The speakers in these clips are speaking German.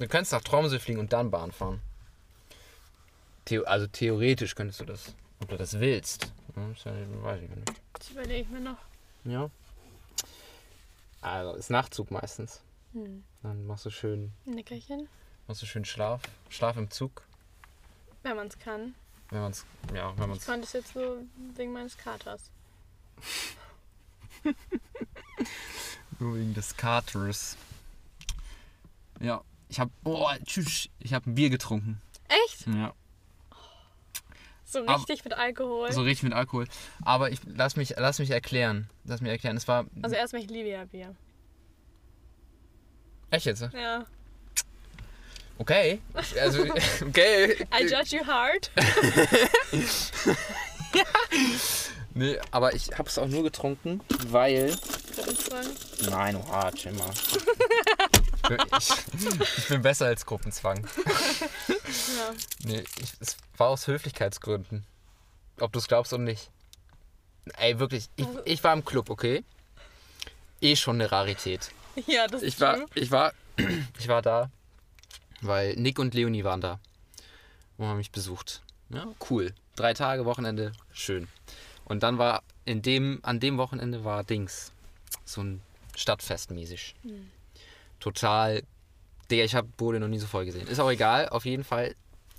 Du könntest nach Tromsø fliegen und dann Bahn fahren. Theo also theoretisch könntest du das, ob du das willst. Ja, weiß ich nicht. Das überlege ich mir noch. Ja. Also ist Nachtzug meistens. Hm. Dann machst du schön, Ein Nickerchen, machst du schön Schlaf, Schlaf im Zug, wenn man es kann. wenn man's, ja, wenn Ich man's. konnte es jetzt so wegen meines Katers. Nur wegen des Katers. Ja, ich hab, oh, tschüss, ich hab ein Bier getrunken. Echt? Ja, So Aber- richtig mit Alkohol. so richtig mit Alkohol. Aber ich lass mich, lass mich erklären, lass mich erklären. Es war Also erstmal, ich liebe ja Bier. echt jetzt. Ja. Okay, also okay. I judge you hard. Nee, aber ich hab's auch nur getrunken, weil. Nein, oha, chill mal. Ich, ich bin besser als Gruppenzwang. Ja. Nee, ich, es war aus Höflichkeitsgründen. Ob du es glaubst oder nicht. Ey, wirklich, ich, ich war im Club, okay? Eh schon eine Rarität. ja, das ist Ich war, true. ich war, ich war da, weil Nick und Leonie waren da und haben mich besucht. Ja, cool. Drei Tage Wochenende, schön. Und dann war in dem, an dem Wochenende war Dings. So ein Stadtfest mäßig. Total. Digga, ich habe Bode noch nie so voll gesehen. Ist auch egal, auf jeden Fall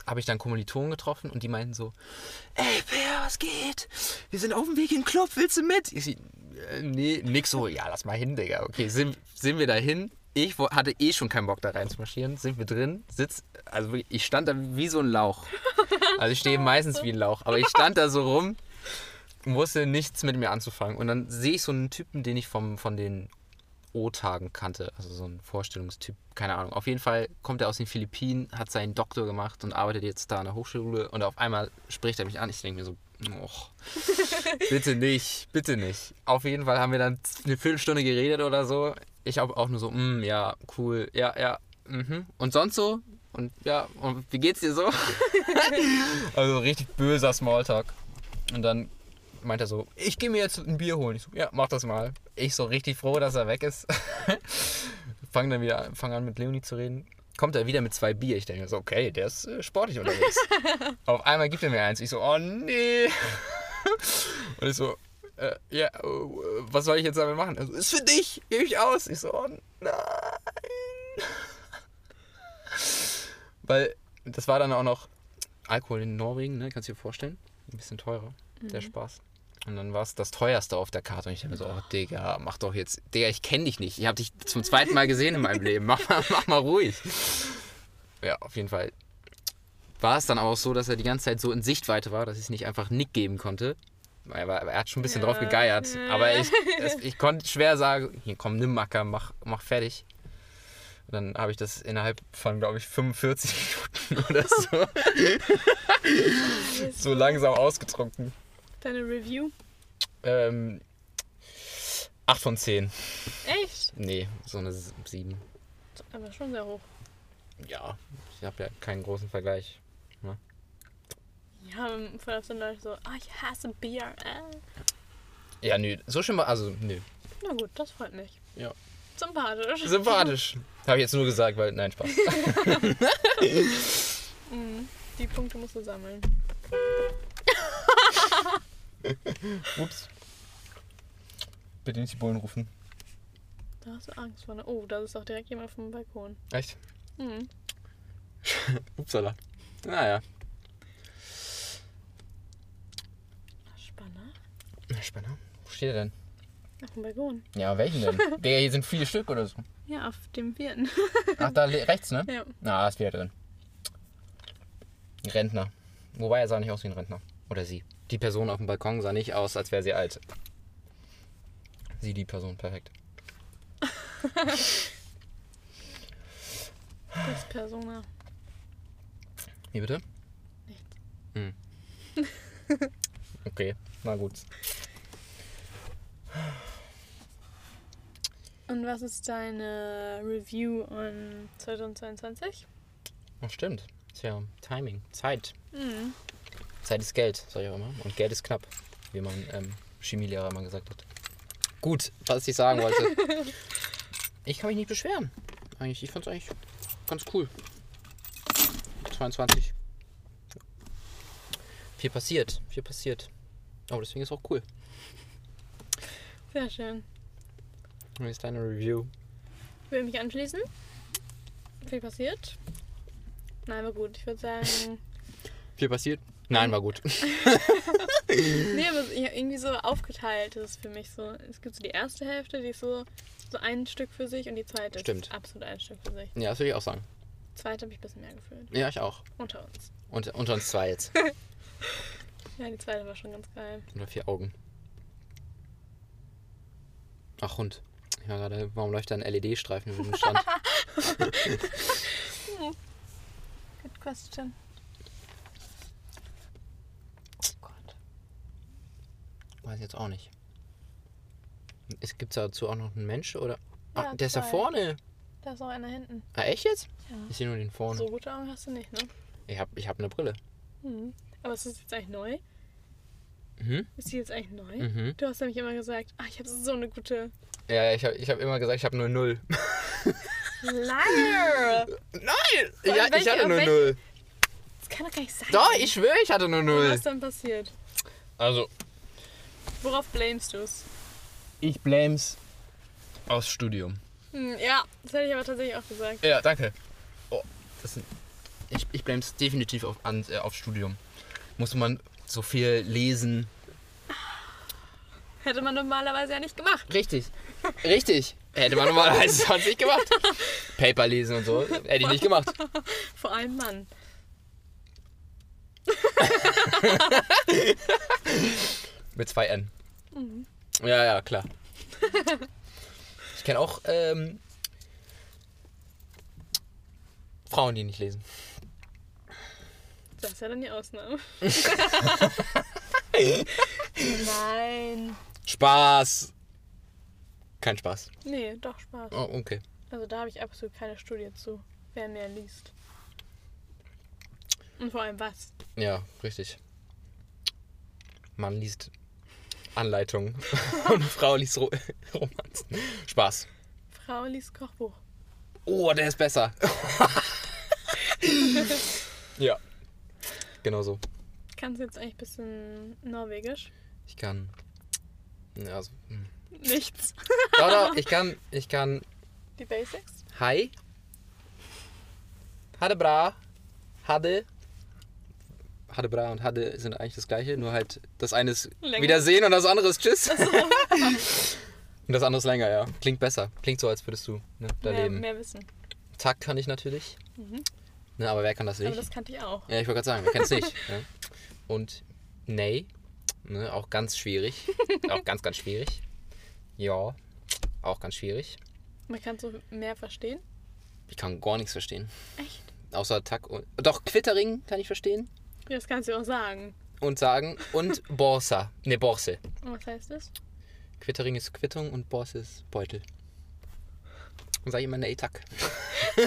habe ich dann Kommilitonen getroffen und die meinten so, ey Per, was geht? Wir sind auf dem Weg in den Club, willst du mit? Ich, äh, nee, nix so, ja, lass mal hin, Digga. Okay, sind, sind wir da hin? Ich hatte eh schon keinen Bock da reinzumarschieren. Sind wir drin? Sitz, also ich stand da wie so ein Lauch. Also ich stehe meistens wie ein Lauch, aber ich stand da so rum, wusste nichts mit mir anzufangen. Und dann sehe ich so einen Typen, den ich vom, von den O-Tagen kannte. Also so ein Vorstellungstyp, keine Ahnung. Auf jeden Fall kommt er aus den Philippinen, hat seinen Doktor gemacht und arbeitet jetzt da an der Hochschule. Und auf einmal spricht er mich an. Ich denke mir so, och, bitte nicht, bitte nicht. Auf jeden Fall haben wir dann eine Viertelstunde geredet oder so. Ich auch, auch nur so, mm, ja, cool, ja, ja. Mhm. Und sonst so? Und ja, und wie geht's dir so? also richtig böser Smalltalk. Und dann meint er so, ich gehe mir jetzt ein Bier holen. Ich so, ja, mach das mal. Ich so richtig froh, dass er weg ist. fang dann wieder fang an mit Leonie zu reden. Kommt er wieder mit zwei Bier. Ich denke so, okay, der ist äh, sportlich unterwegs. Auf einmal gibt er mir eins. Ich so, oh nee. Und ich so, äh, ja, äh, was soll ich jetzt damit machen? Also, ist für dich, gebe ich aus. Ich so, oh nein. Weil das war dann auch noch Alkohol in Norwegen, ne? Kannst du dir vorstellen? Ein bisschen teurer, der Spaß. Und dann war es das teuerste auf der Karte. Und ich dachte mir so, oh Digga, mach doch jetzt. Digga, ich kenne dich nicht. Ich habe dich zum zweiten Mal gesehen in meinem Leben. Mach mal, mach mal ruhig. Ja, auf jeden Fall war es dann auch so, dass er die ganze Zeit so in Sichtweite war, dass ich es nicht einfach Nick geben konnte. Er, war, er hat schon ein bisschen Ja, drauf gegeiert. Aber ich, es, ich konnte schwer sagen, hier komm, nimm Macker, mach, mach fertig. Und dann habe ich das innerhalb von, glaube ich, 45 Minuten oder so, so langsam ausgetrunken. Deine Review? Ähm, 8 von 10. Echt? Nee, so eine 7. Aber schon sehr hoch. Ja, ich habe ja keinen großen Vergleich. Ja, voll auf so Leute so, ah, ich hasse Bier. Äh. Ja, nö, so schön war, also nö. Na gut, das freut mich. Ja. Sympathisch. Sympathisch. Habe ich jetzt nur gesagt, weil, nein, Spaß. Mhm. Die Punkte musst du sammeln. Ups. Bitte nicht die Bullen rufen. Da hast du Angst vor. Oh, da ist auch direkt jemand vom Balkon. Echt? Mhm. Upsala. Naja. Spannend. Spanner. Wo steht er denn? Auf dem Balkon. Ja, welchen denn? Der hier sind vier Stück oder so. Ja, auf dem vierten. Ach, da rechts, ne? ja. Na, ist wieder drin. Rentner. Wobei er sah nicht aus wie ein Rentner. Oder sie. Die Person auf dem Balkon sah nicht aus, als wäre sie alt. Sie, die Person, perfekt. Das Persona. Wie bitte? Nichts. Hm. Okay, na gut. Und was ist deine Review on 2022? Ach, stimmt. Tja, Timing. Zeit. Mhm. Zeit ist Geld, sag ich auch immer. Und Geld ist knapp, wie mein ähm, Chemielehrer immer gesagt hat. Gut, was ich sagen wollte. ich kann mich nicht beschweren. Eigentlich, ich fand's eigentlich ganz cool. 22. Viel passiert, viel passiert. Aber deswegen ist auch cool. Sehr schön. Wie ist deine Review? Will mich anschließen? Viel passiert? Nein, war gut. Ich würde sagen. Viel passiert? Nein, war gut. nee, aber irgendwie so aufgeteilt ist für mich so. Es gibt so die erste Hälfte, die ist so, so ein Stück für sich und die zweite Stimmt. ist absolut ein Stück für sich. Ja, das würde ich auch sagen. Zweite habe ich ein bisschen mehr gefühlt. Ja, ich auch. Unter uns. Und unter uns zwei jetzt. Ja, die zweite war schon ganz geil. Oder vier Augen. Ach, Hund. Ich war gerade, warum läuft da ein LED-Streifen über den Strand? Good question. Oh Gott. Weiß ich jetzt auch nicht. Es gibt dazu auch noch einen Mensch oder? Ja, ah, der ist da vorne. Da ist auch einer hinten. Ah, echt jetzt? Ja. Ich sehe nur den vorne. So gute Augen hast du nicht, ne? Ich habe ich hab eine Brille. Mhm. Aber ist das jetzt eigentlich neu? Mhm. Ist die jetzt eigentlich neu? Mhm. Du hast nämlich immer gesagt, ah, ich habe so eine gute Ja, ich habe ich hab immer gesagt, ich habe nur null. Liar! Nein! Ich welche- hatte nur welche- null. Das kann doch gar nicht sein. Doch, ich schwöre, ich hatte nur null. Was ist dann passiert? Also, Worauf blamest du es? ich blames aus Studium. Hm, ja, das hätte ich aber tatsächlich auch gesagt. Ja, danke. Oh, das sind, ich, ich blames definitiv auf, an, äh, auf Studium. Musste man so viel lesen. Hätte man normalerweise ja nicht gemacht. Richtig. Richtig. Hätte man normalerweise sonst nicht gemacht. Paper lesen und so. Hätte ich nicht gemacht. Vor allem Mann. Mit zwei N. Ja, ja, klar. Ich kenne auch ähm, Frauen, die nicht lesen. Das ist ja dann die Ausnahme. Nein. Spaß. Kein Spaß. Nee, doch Spaß. Oh, okay. Also da habe ich absolut keine Studie zu, wer mehr liest. Und vor allem was. Ja, richtig. Mann liest Anleitungen und Frau liest Ro Romanzen. Spaß. Frau liest Kochbuch. Oh, der ist besser. ja. Genau so. Kannst du jetzt eigentlich ein bisschen Norwegisch? Ich kann. Ja, also, hm. Nichts. Doch, doch, ich kann. Ich kann. Die Basics? Hi. Hade bra. Hade. Hade bra und Hade sind eigentlich das gleiche, nur halt das eine ist Länger. Wiedersehen und das andere ist Tschüss. und das andere ist länger, ja. Klingt besser. Klingt so, als würdest du ne, da Mehr, leben. mehr Wissen. Takt kann ich natürlich. Mhm. Ne, aber wer kann das Aber nicht? das kannte ich auch. Ja, ich wollte gerade sagen, wer kennt es nicht? ne? Und Nay, ne, auch ganz schwierig. auch ganz, ganz schwierig. Ja, auch ganz schwierig. Man kann so mehr verstehen. Ich kann gar nichts verstehen. Echt? Außer Tack und. Doch, Quittering kann ich verstehen. Das kannst du auch sagen. Und sagen. Und Borsa. Ne, Borse. Und was heißt das? Quittering ist Quittung und Borse ist Beutel. Und sage ich immer Nee, Tack.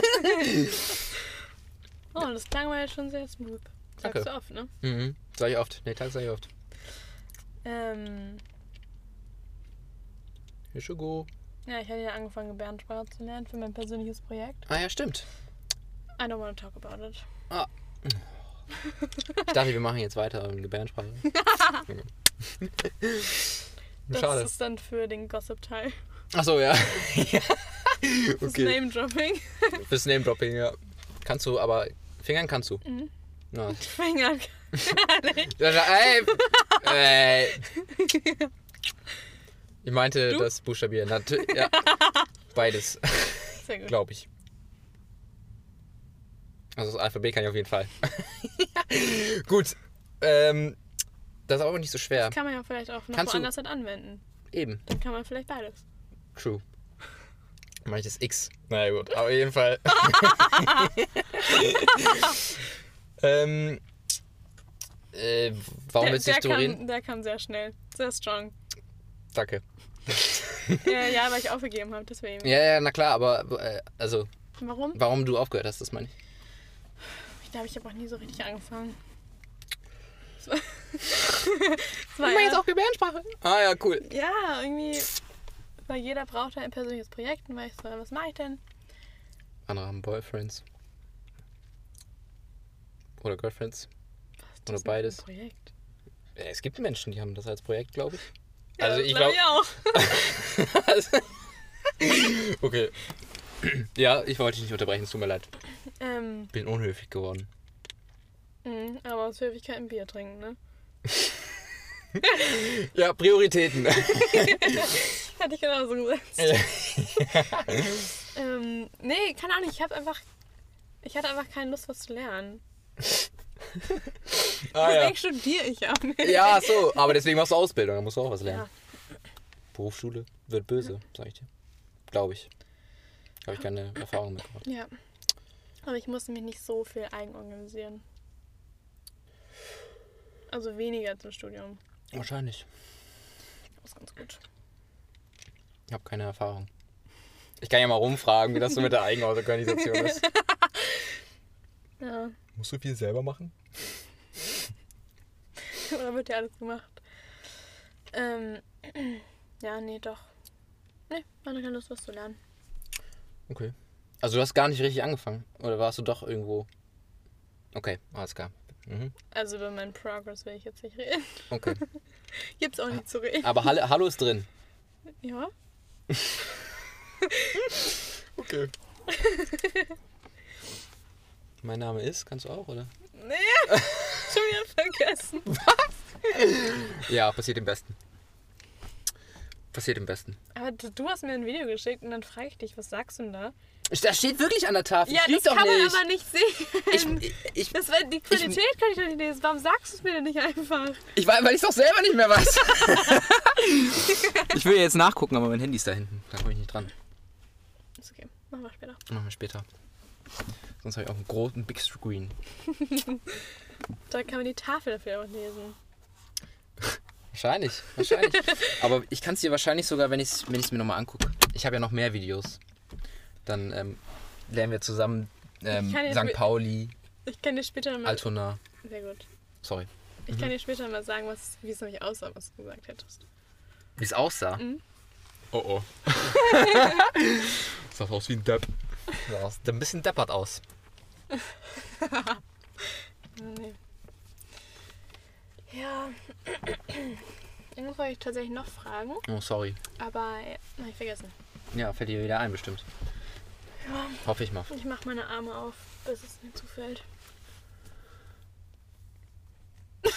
Oh, das klang mal jetzt schon sehr smooth. Danke. Sagst du oft, ne? Mhm. Sag ich oft. Nee, Tack sag ich oft. Ähm, schon gut. ja, ich hatte ja angefangen, Gebärdensprache zu lernen für mein persönliches Projekt. Ah ja, stimmt. I don't want to talk about it. Ich dachte, wir machen jetzt weiter in Gebärdensprache. Das Schade. ist dann für den Gossip-Teil. Achso, ja. Das okay. Name-Dropping. Fürs Name-Dropping, ja. Kannst du, aber Fingern kannst du. Mhm. Ja. Finger. Ey, ey. Ich meinte Du? das Buchstabieren. Ja. Beides, Sehr gut. glaube ich. Also das Alphabet kann ich auf jeden Fall. Gut. Ähm, das ist aber nicht so schwer. Kann man ja vielleicht auch noch Kannst du- woanders halt anwenden. Eben. Dann kann man vielleicht beides. True. Meine ich das X. Na ja, gut, aber auf jeden Fall. ähm, äh, warum der, willst du der, kam, der kam sehr schnell. Sehr strong. Danke. ja, ja, weil ich aufgegeben habe, deswegen. Ja, ja, na klar, aber äh, also, Warum? warum du aufgehört hast, das meine ich. Ich glaube, ich habe auch nie so richtig angefangen. Es war, es war eher- Gebärdensprache. Ah ja, cool. ja, irgendwie, weil jeder braucht halt ein persönliches Projekt und weil ich so, was mache ich denn? Andere haben Boyfriends. Oder Girlfriends. Was ist Oder das beides. Ein Projekt? Ja, es gibt Menschen, die haben das als Projekt, glaube ich. Ja, Also das ich glaub glaube. ich auch. okay. Ja, ich wollte dich nicht unterbrechen, es tut mir leid. Ähm, Bin unhöflich geworden. mh, aber aus Höflichkeit ein Bier trinken, ne? Ja, Prioritäten. Hätte ich genauso gesagt. Ja. Ähm, nee, keine Ahnung, ich habe einfach. Ich hatte einfach keine Lust, was zu lernen. ah, ja. Deswegen studiere ich auch nicht. ja, so. Aber deswegen machst du Ausbildung, da musst du auch was lernen. Ja. Berufsschule wird böse, sag ich dir. Glaube ich. Habe ich keine Erfahrung mit gemacht. Ja. Aber ich musste mich nicht so viel eigenorganisieren. Also weniger zum Studium. Wahrscheinlich. Das ist ganz gut. Ich habe keine Erfahrung. Ich kann ja mal rumfragen, wie das so mit der Eigenorganisation ist. Ja. Musst du viel selber machen? Oder wird ja alles gemacht? Ähm, ja, nee, doch. Nee, hatte keine Lust, was zu lernen. Okay. Also du hast gar nicht richtig angefangen? Oder warst du doch irgendwo... Okay, alles klar. Mhm. Also über meinen Progress will ich jetzt nicht reden. Okay. Gibt's auch nicht zu reden. Aber Hallo, Hallo ist drin. Ja? Okay. mein Name ist, kannst du auch, oder? Nee, schon wieder vergessen. Ja, passiert im Besten. Passiert im Besten. Aber du hast mir ein Video geschickt und dann frage ich dich, was sagst du denn da? Das steht wirklich an der Tafel. Ja, ich das doch kann man nicht. aber nicht sehen. ich, ich, das war, die Qualität kann ich doch nicht lesen. Warum sagst du es mir denn nicht einfach? ich weiß, weil ich doch selber nicht mehr weiß. ich will jetzt nachgucken, aber mein Handy ist da hinten. Da komme ich nicht dran. Ist okay, machen wir später. Machen wir später. Sonst habe ich auch einen großen Big Screen. Da kann man die Tafel dafür auch lesen. Wahrscheinlich, wahrscheinlich. Aber ich kann es dir wahrscheinlich sogar, wenn ich es wenn ich's mir nochmal angucke. Ich habe ja noch mehr Videos. Dann ähm, lernen wir zusammen ähm, St. Pauli, Ich kann dir später mal. Altona. Sehr gut. Sorry. Ich kann dir später mal sagen, was, wie es nämlich aussah, was du gesagt hättest. Wie es aussah. Mhm. Oh oh. sah aus wie ein Depp. Sah aus- ein bisschen deppert aus. Nee. Ja. Irgendwas wollte ich tatsächlich noch fragen, Oh, sorry. aber äh, hab ich vergessen. Ja, fällt dir wieder ein, bestimmt. Ja. Hoffe ich mal. Ich mache meine Arme auf, bis es mir zufällt.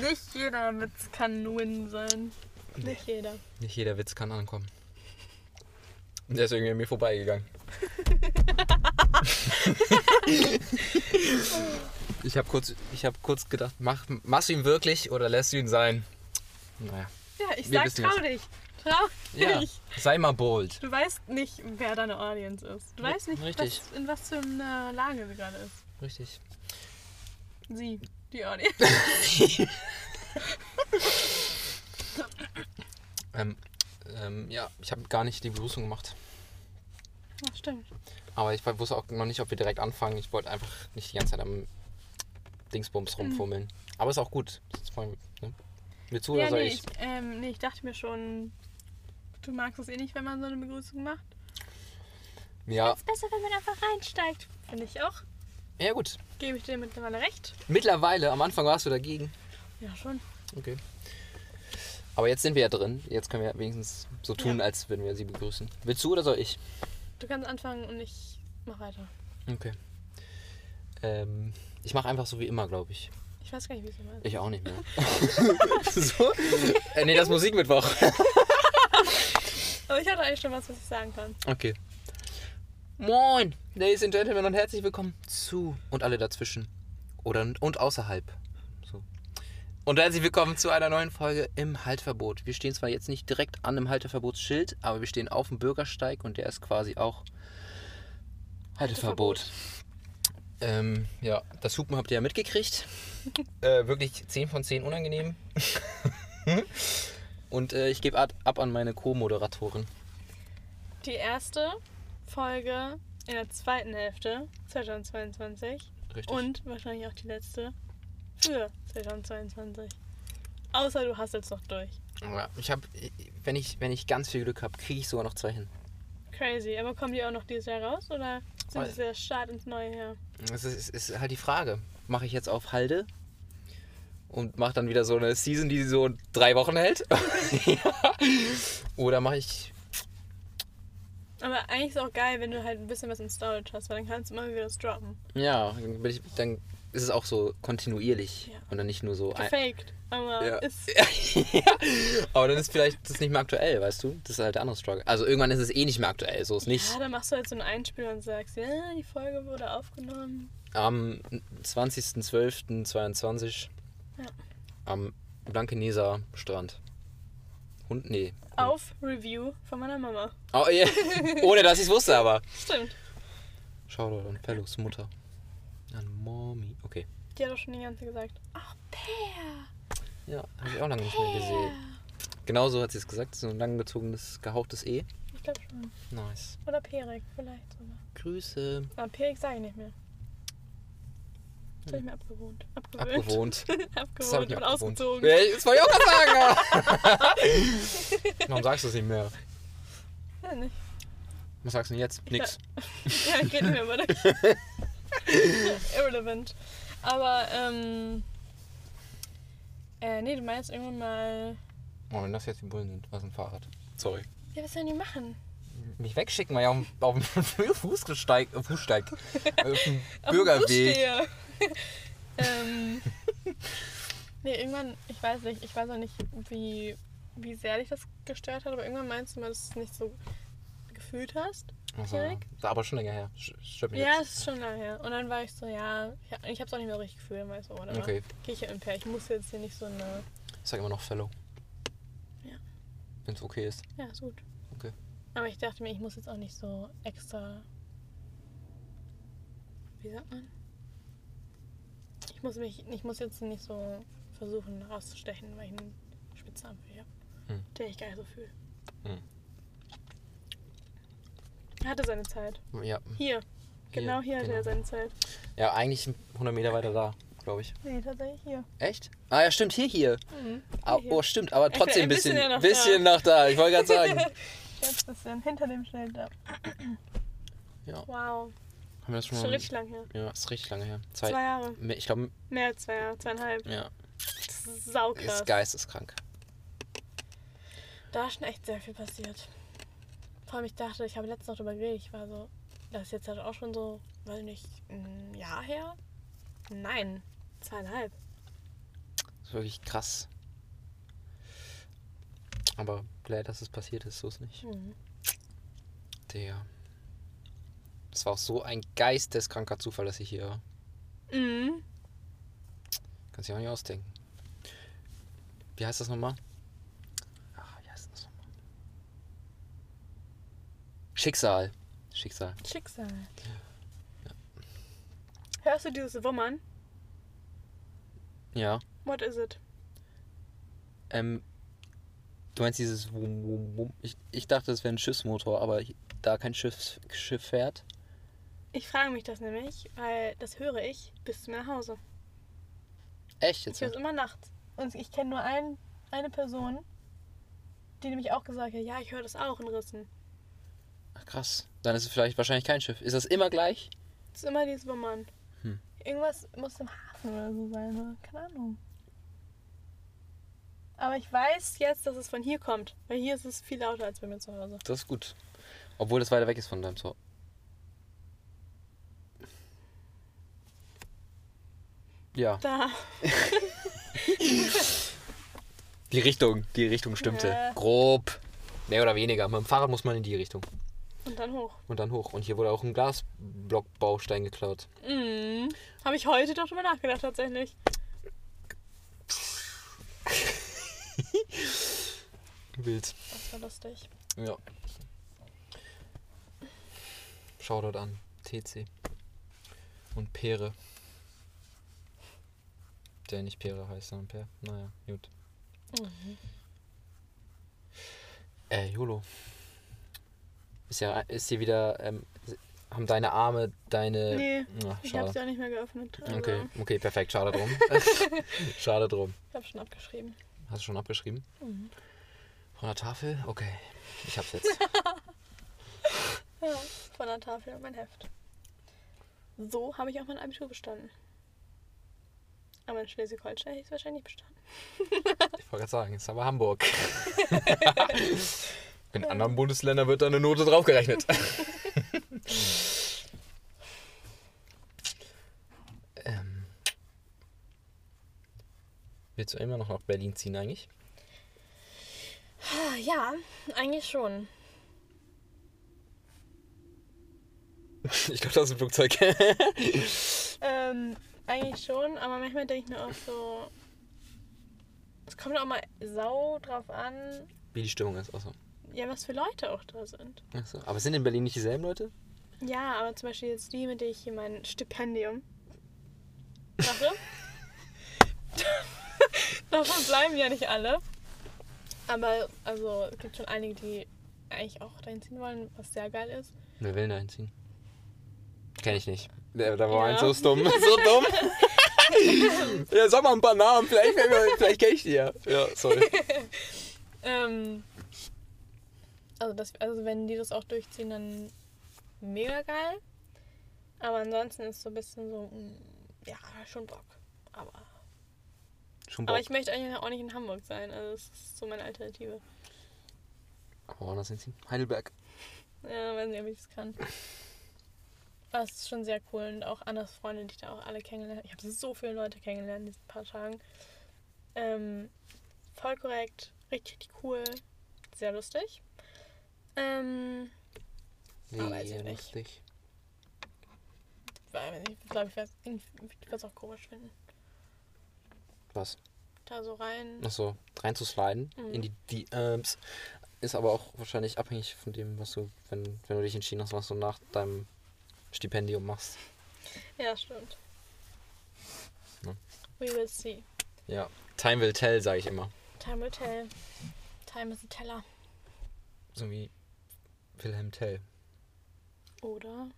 Nicht jeder Witz kann ein Win sein. Nicht jeder. Nicht jeder Witz kann ankommen. Der ist irgendwie an mir vorbeigegangen. ich habe kurz, ich hab kurz gedacht, mach, machst du ihn wirklich oder lässt du ihn sein? Naja. Ja, ich Wir sag, wissen trau es. dich. Trau Ja, dich. sei mal bold. Du weißt nicht, wer deine Audience ist. Du Ja, weißt nicht, richtig. was, in was für einer Lage sie gerade ist. Richtig. Sie, die Audience. Ähm, ähm, ja, ich habe gar nicht die Begrüßung gemacht. Ach, stimmt. Aber ich wusste auch noch nicht, ob wir direkt anfangen. Ich wollte einfach nicht die ganze Zeit am Dingsbums Mhm. rumfummeln. Aber ist auch gut. Mal, ne? Willst du oder Ja, soll nee ich? ich, ähm, nee, ich dachte mir schon, du magst es eh nicht, wenn man so eine Begrüßung macht. Ja, ist besser, wenn man einfach reinsteigt. Finde ich auch. ja gut. Gebe ich dir mittlerweile recht. Mittlerweile, am Anfang warst du dagegen. Ja, schon. Okay. Aber jetzt sind wir ja drin. Jetzt können wir wenigstens so tun, Ja. als würden wir sie begrüßen. Willst du oder soll ich? Du kannst anfangen und ich mach weiter. Okay. Ähm, ich mache einfach so wie immer, glaube ich. Ich weiß gar nicht, wie es immer ist. Ich auch nicht mehr. so? Äh, nee, das ist Musikmittwoch. Aber ich hatte eigentlich schon was, was ich sagen kann. Okay. Moin, Ladies and Gentlemen und herzlich willkommen zu und alle dazwischen. Oder und außerhalb. So. Und herzlich willkommen zu einer neuen Folge im Halteverbot. Wir stehen zwar jetzt nicht direkt an einem Halteverbotsschild, aber wir stehen auf dem Bürgersteig und der ist quasi auch Halteverbot. Ähm, ja, das Hupen habt ihr ja mitgekriegt. äh, wirklich 10 von 10 unangenehm. und äh, ich gebe ab, an meine Co-Moderatorin. Die erste Folge in der zweiten Hälfte 2022 Richtig. und wahrscheinlich auch die letzte für 2022. Außer du hast jetzt noch durch. Ja, ich habe, wenn ich, wenn ich ganz viel Glück habe, kriege ich sogar noch zwei hin. Crazy. Aber kommen die auch noch dieses Jahr raus? Oder? Ist der Start ins neue Jahr. Das ist, ist halt die Frage. Mache ich jetzt auf Halde und mache dann wieder so eine Season, die so drei Wochen hält? Oder mache ich. Aber eigentlich ist es auch geil, wenn du halt ein bisschen was in Storage hast, weil dann kannst du immer wieder das droppen. Ja, dann, bin ich, dann ist es auch so kontinuierlich Ja. und dann nicht nur so. ein- Gefaked. Aber Ja. ist. ja, aber dann ist vielleicht das nicht mehr aktuell, weißt du? Das ist halt der andere Struggle. Also irgendwann ist es eh nicht mehr aktuell, so ist nicht. Ja, dann machst du halt so ein Einspiel und sagst, ja, die Folge wurde aufgenommen. Am 20.12.22 Ja. am Blankeneser Strand. Hund, nee. Auf Review von meiner Mama. Oh, yeah. Ohne dass ich es wusste, aber. Stimmt. Shoutout an Fellows Mutter. An Mommy. Okay. Die hat doch schon die ganze Zeit gesagt. Ach, Peer. Ja, habe ich auch lange nicht mehr gesehen. Genauso hat sie es gesagt. So ein langgezogenes, gehauchtes E. Ich glaube schon. Nice. Oder Perik, vielleicht sogar. Grüße. Aber Perik sage ich nicht mehr. Das habe ich mir abgewohnt. Abgewöhnt. Abgewohnt. Ich Abgewohnt mir und ausgezogen. Ja, das wollte ich auch gerade sagen. Warum sagst du es nicht mehr? Ja, nicht. Was sagst du denn jetzt? Nix. Ja, geht nicht mehr über dich. Irrelevant. Aber, ähm. Äh, nee, du meinst irgendwann mal. Oh, wenn das jetzt die Bullen sind. Was ein Fahrrad. Sorry. Ja, was sollen die machen? Mich wegschicken, weil ich auf dem, auf dem Fußsteig, äh, Fußsteig, auf dem Bürgerweg. Ähm. Nee, irgendwann, ich weiß nicht, ich weiß auch nicht, wie, wie sehr dich das gestört hat, aber irgendwann meinst du mal, dass du es nicht so gefühlt hast. Also, Erik? aber schon länger her. Stört mich Ja, jetzt. es ist schon lange her. Und dann war ich so, ja, ich, ich hab's auch nicht mehr richtig gefühlt, ich so, oder? Okay. Geh ich ja im Pair. Ich muss jetzt hier nicht so eine. Ich sag immer noch Fellow. Ja. Wenn es okay ist. Ja, ist gut. Okay. Aber ich dachte mir, ich muss jetzt auch nicht so extra. Wie sagt man? Ich muss mich, ich muss jetzt nicht so versuchen rauszustechen, weil ich einen Spitzenanfall habe, Hm. den ich gar nicht so fühle. Hm. Er hatte seine Zeit. Ja. Hier. Genau hier, hatte genau. er seine Zeit. Ja, eigentlich 100 Meter weiter da, glaube ich. Nee, tatsächlich hier. Echt? Ah ja, stimmt, hier, hier. Mhm. Ah, Hier. oh, stimmt, aber trotzdem ein ein bisschen bisschen, ja noch bisschen noch da. Ich wollte gerade sagen. Jetzt ein bisschen hinter dem Schild da. Ja, Wow. haben wir das schon Schon mal. richtig lang her. Ja, ist richtig lange her. Zwei, Zwei Jahre. Ich glaube, Mehr als zwei Jahre. Zweieinhalb. ja, Das ist saukrass. ist geisteskrank. Da ist schon echt sehr viel passiert. Vor allem, ich dachte, ich habe letztens noch drüber geredet. Ich war so, das ist jetzt halt auch schon so, weiß nicht, ein Jahr her? Nein, zweieinhalb. Das ist wirklich krass. Aber glad, dass es passiert ist, so ist nicht. Mhm. Der. Das war auch so ein geisteskranker Zufall, dass ich hier. Mhm. Kannst du dir auch nicht ausdenken. Wie heißt das nochmal? Ach, wie heißt das nochmal? Schicksal. Schicksal. Schicksal. Hörst du dieses Wummern? Ja. What is it? Ähm, du meinst dieses Wum, Wum, Wum. Ich, ich dachte, das wäre ein Schiffsmotor, aber da kein Schiff, Schiff fährt. Ich frage mich das nämlich, weil das höre ich bis zu mir nach Hause. Echt Ich jetzt? höre es immer nachts. Und ich kenne nur ein, eine Person, die nämlich auch gesagt hat, ja, ich höre das auch in Rissen. Ach, krass. Dann ist es vielleicht wahrscheinlich kein Schiff. Ist das immer gleich? Das ist immer dieses Wummern. Hm. Irgendwas muss im Hafen oder so sein, oder? Keine Ahnung. Aber ich weiß jetzt, dass es von hier kommt. Weil hier ist es viel lauter als bei mir zu Hause. Das ist gut. Obwohl das weiter weg ist von deinem Tor. Ja, Da. die Richtung, die Richtung stimmte. Ja. Grob. Mehr oder weniger. Mit dem Fahrrad muss man in die Richtung. Und dann hoch. Und dann hoch. Und hier wurde auch ein Glasblockbaustein geklaut. Mhm. Habe ich heute doch drüber nachgedacht, tatsächlich. Wild. Das war lustig. Ja. Shoutout an TC. Und Pere. Der nicht Pere heißt, sondern Per. Naja, gut. Mhm. Äh, YOLO. Ist ja, ist hier wieder, ähm, haben deine Arme deine. Nee, Ach, Ich habe sie auch nicht mehr geöffnet. Also Okay, okay, perfekt. Schade drum. schade drum. Ich habe schon abgeschrieben. Hast du schon abgeschrieben? Mhm. Von der Tafel? Okay. Ich hab's jetzt. Ja, von der Tafel und mein Heft. so habe ich auch mein Abitur bestanden. Aber in Schleswig-Holstein hätte ich es wahrscheinlich bestanden. Ich wollte gerade sagen, ist aber Hamburg. In anderen Bundesländern wird da eine Note draufgerechnet. ähm, willst du immer noch nach Berlin ziehen eigentlich? Ah, Ja, eigentlich schon. Ich glaube, das ist ein Flugzeug. Ähm, eigentlich schon, aber manchmal denke ich mir auch so. Es kommt auch mal sau drauf an, Wie die Stimmung ist. Achso. Ja, was für Leute auch da sind. Achso. Aber sind in Berlin nicht dieselben Leute? Ja, aber zum Beispiel jetzt die, mit denen ich hier mein Stipendium mache. Davon bleiben ja nicht alle. Aber also es gibt schon einige, die eigentlich auch dahin ziehen wollen, was sehr geil ist. Wer will da hinziehen? Kenn ich nicht. Der, der war Ja. eins so dumm. So dumm. ja, sag mal ein paar Namen. Vielleicht, vielleicht kenn ich die ja. Ja, sorry. Ähm, also, das, also wenn die das auch durchziehen, dann mega geil. Aber ansonsten ist so ein bisschen so, mm, ja, schon Bock. Aber, Schon aber Bock. ich möchte eigentlich auch nicht in Hamburg sein. Also das ist so meine Alternative. Aber woanders hinziehen? Heidelberg. Ja, weiß nicht, ob ich das kann. Aber es ist schon sehr cool und auch Annas Freunde, die ich da auch alle kennengelernt Ich habe so viele Leute kennengelernt in diesen paar Tagen. Ähm, voll korrekt, richtig, richtig cool, sehr lustig. Ähm, Ah, weiß ich nicht. weil, ich glaube, ich werde es auch komisch finden. Was? Da so rein. Achso, reinzusliden Mhm. in die DMs. Ist aber auch wahrscheinlich abhängig von dem, was du, wenn, wenn du dich entschieden hast, was du nach deinem Stipendium machst. Ja, stimmt. Ne? We will see. Ja. Time will tell, sage ich immer. Time will tell. Time is a teller. So wie Wilhelm Tell. Oder?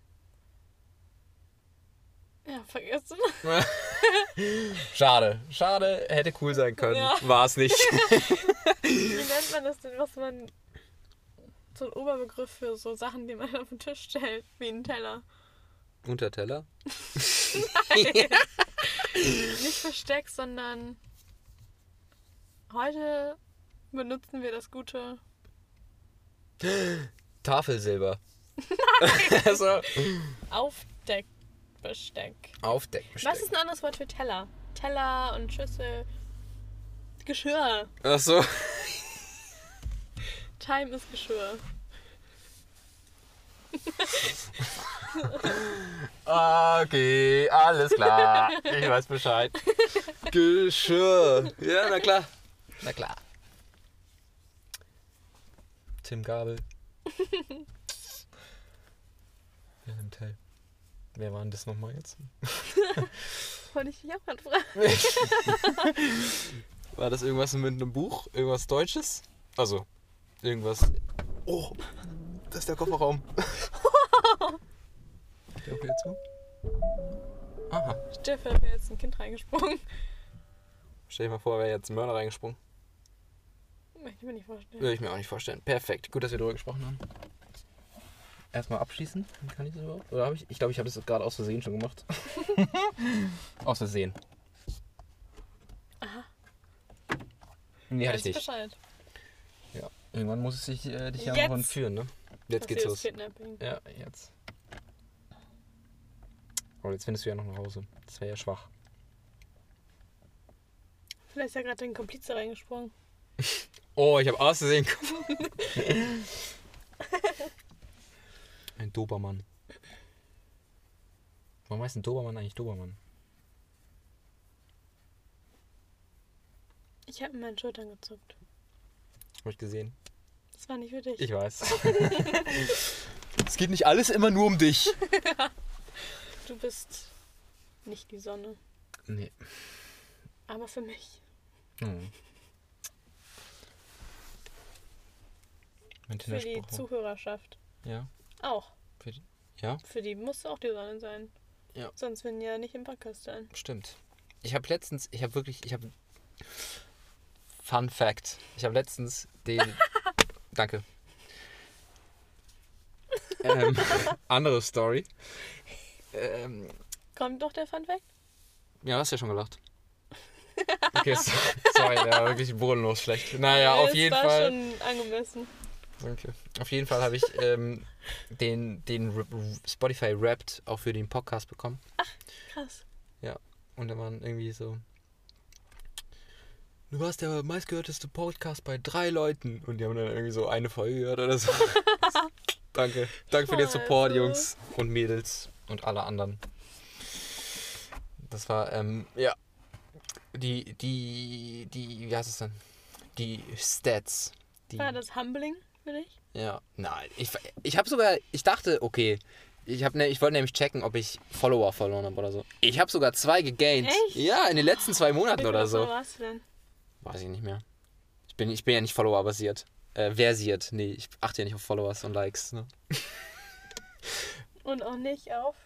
Ja, vergessen. Schade, schade, hätte cool sein können. Ja. War es nicht. Wie nennt man das denn, was man. So ein Oberbegriff für so Sachen, die man auf den Tisch stellt, wie ein Teller. Unterteller? Nicht Versteck, sondern. Heute benutzen wir das gute. Tafelsilber. also, Aufdeckbesteck. Aufdeckbesteck. Was ist ein anderes Wort für Teller? Teller und Schüssel. Geschirr. Achso. Time ist Geschirr. Okay, alles klar. Ich weiß Bescheid. Geschirr. Ja, na klar. Na klar. Tim Gabel. Wilhelm Tell. Wer war denn das nochmal jetzt? Wollte ich dich auch gerade fragen. War das irgendwas mit einem Buch? Irgendwas Deutsches? Also, irgendwas. Oh, das ist der Kofferraum. der auch wieder zu? Aha. Da wäre jetzt ein Kind reingesprungen. Stell dir mal vor, wäre jetzt ein Mörder reingesprungen. Möchte ich mir nicht vorstellen. Würde ich mir auch nicht vorstellen. Perfekt. Gut, dass wir darüber gesprochen haben. Erstmal abschließen. Kann ich das überhaupt? Oder habe ich? Ich glaube, ich habe das gerade aus Versehen schon gemacht. aus Versehen. Aha. Nee, hatte ich nicht. Bescheid. Ja. Irgendwann muss ich äh, dich ja noch entführen, ne? Jetzt geht's los. Kidnapping. Ja, jetzt. Aber jetzt findest du ja noch nach Hause. Das wäre ja schwach. Vielleicht ist ja gerade ein Komplize reingesprungen. Oh, ich habe aus Versehen. ein Dobermann. Warum heißt ein Dobermann eigentlich Dobermann? Ich habe mit meinen Schultern gezuckt. Habe ich gesehen. Das war nicht für dich. Ich weiß. es geht nicht alles immer nur um dich. Du bist nicht die Sonne. Nee. Aber für mich. Hm. Mein Für die. Zuhörerschaft. Ja. Auch. Für die, ja, Für die muss auch die Sonne sein. Ja. Sonst würden die ja nicht im Podcast sein. stimmt. Ich habe letztens, ich habe wirklich, ich habe Fun Fact. Ich habe letztens den Danke. Ähm, andere Story. Ähm, Kommt doch der Fun Fact? ja, hast ja schon gelacht. Okay, so- sorry, ja, wirklich bodenlos schlecht. Naja, auf Es jeden war Fall. schon angemessen. Danke. Auf jeden Fall habe ich ähm, den, den Spotify Wrapped auch für den Podcast bekommen. Krass. Und da waren irgendwie so. Du warst der meistgehörteste Podcast bei drei Leuten. Und die haben dann irgendwie so eine Folge gehört oder so. Danke. Danke für den Support. Jungs und Mädels und alle anderen. Das war, ähm, ja. Die, die, die, wie heißt es denn? Die Stats. Die, War das humbling für dich? ja, nein. Ich, ich habe sogar, ich dachte, okay, ich, hab ne, ich wollte nämlich checken, ob ich Follower verloren habe oder so. Ich habe sogar zwei gegaint. Echt? Ja, in den letzten zwei Monaten oder so. Du denn? Weiß ich nicht mehr. Ich bin, ich bin ja nicht Follower-basiert. Äh, versiert. Nee, ich achte ja nicht auf Followers und Likes. Ne? Und auch nicht auf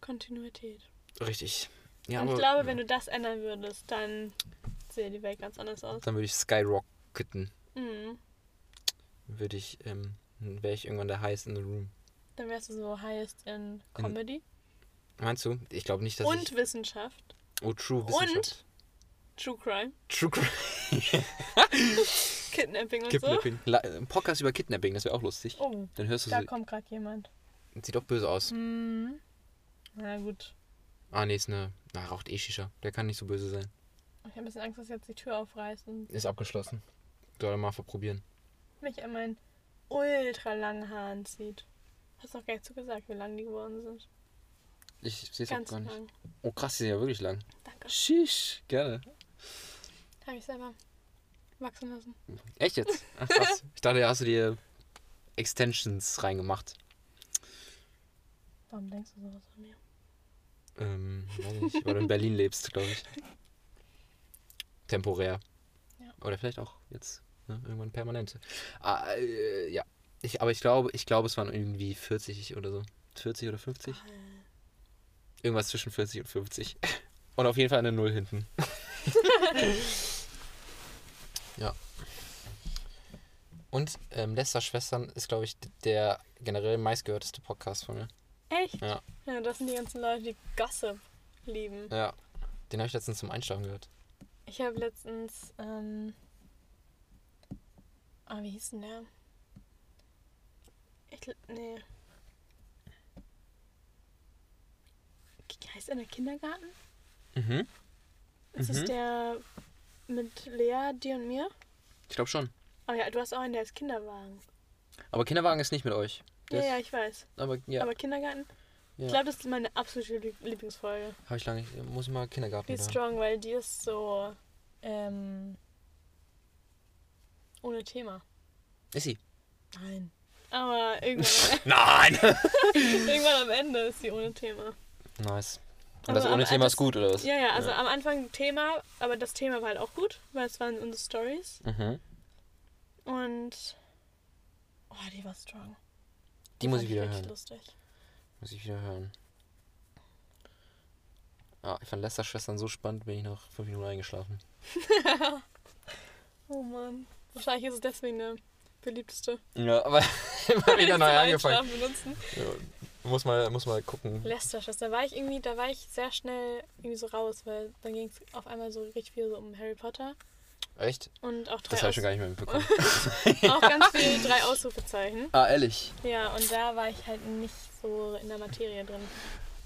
Kontinuität. Richtig. Ja, Und ich aber glaube, wenn du das ändern würdest, dann sähe die Welt ganz anders aus. dann würde ich skyrocketen. Mhm. Würde ich, ähm, wäre ich irgendwann der Highest in the Room. Dann wärst du so highest in Comedy Meinst du? Ich glaube nicht, dass und ich... Wissenschaft. Oh, True und- Wissenschaft. True Crime, True Crime. Kidnapping und Kidnapping. La- Ein Podcast über Kidnapping, das wäre auch lustig. so. Oh, Dann hörst du da so... kommt gerade jemand. Sieht doch böse aus. Mhm. Na gut. Ah, nee, ist eine... Na, raucht eh Shisha. Der kann nicht so böse sein. Ich habe ein bisschen Angst, dass jetzt die Tür aufreißt und Ist abgeschlossen. Soll er mal verprobieren. Mich an meinen ultra langen Haaren zieht. Hast noch gar nicht so gesagt, wie lang die geworden sind. Ich sehe es auch Ganz gar nicht. lang. Oh, krass, die sind ja wirklich lang. Danke. Shish. Gerne. Habe ich selber wachsen lassen. Echt jetzt? Ach, krass. Ich dachte, da hast du dir Extensions reingemacht. Warum denkst du sowas von mir? Ähm, weiß ich nicht, weil du in Berlin lebst, glaube ich. Temporär. Ja. Oder vielleicht auch jetzt ne, irgendwann permanent. Ah, äh, ja. Ich, aber ich glaube, ich glaube, es waren irgendwie 40 oder so. 40 oder 50? Irgendwas zwischen 40 und 50. Und auf jeden Fall eine Null hinten. ja. Und ähm, Lester Schwestern ist, glaube ich, der generell meistgehörteste Podcast von mir. Echt? Ja. Ja, das sind die ganzen Leute, die Gossip lieben. Ja. Den habe ich letztens zum Einschlafen gehört. Ich habe letztens, ähm. Ah, wie hieß denn der? Ich, gl- nee. Heißt der der Kindergarten? Mhm. Ist Mhm. es der mit Lea, dir und mir? Ich glaube schon. Oh ja, du hast auch einen, der ist Kinderwagen. Aber Kinderwagen ist nicht mit euch. Der Ja, ja, ich weiß. Aber ja, Aber Kindergarten? Ja. Ich glaube, das ist meine absolute Lieb- Lieblingsfolge. habe ich lange nicht. Muss ich mal Kindergarten Die ist strong, weil die ist so, ähm, ohne Thema. Ist sie? Nein. Aber irgendwann, Nein! irgendwann am Ende ist sie ohne Thema. nice. Und Also das ohne Thema das- ist gut, oder was? Ja, ja, also am Anfang Thema, aber das Thema war halt auch gut, weil es waren unsere Stories. Mhm. Und. Oh, die war strong. Die muss fand ich wieder hören. lustig. Muss ich wieder hören. Ah, ich fand Lester Schwestern so spannend, bin ich nach fünf Minuten eingeschlafen. Oh Mann. Wahrscheinlich ist es deswegen der beliebteste. Ja, aber immer wieder neu angefangen. Ja, muss, mal, muss mal gucken. Lester-Schwester. Da war ich irgendwie, da war ich sehr schnell irgendwie so raus, weil dann ging es auf einmal so richtig viel so um Harry Potter. Echt? Und auch drei, Das habe ich schon gar nicht mehr mitbekommen. auch ganz viel drei Ausrufezeichen. ah, ehrlich? Ja, und da war ich halt nicht so in der Materie drin.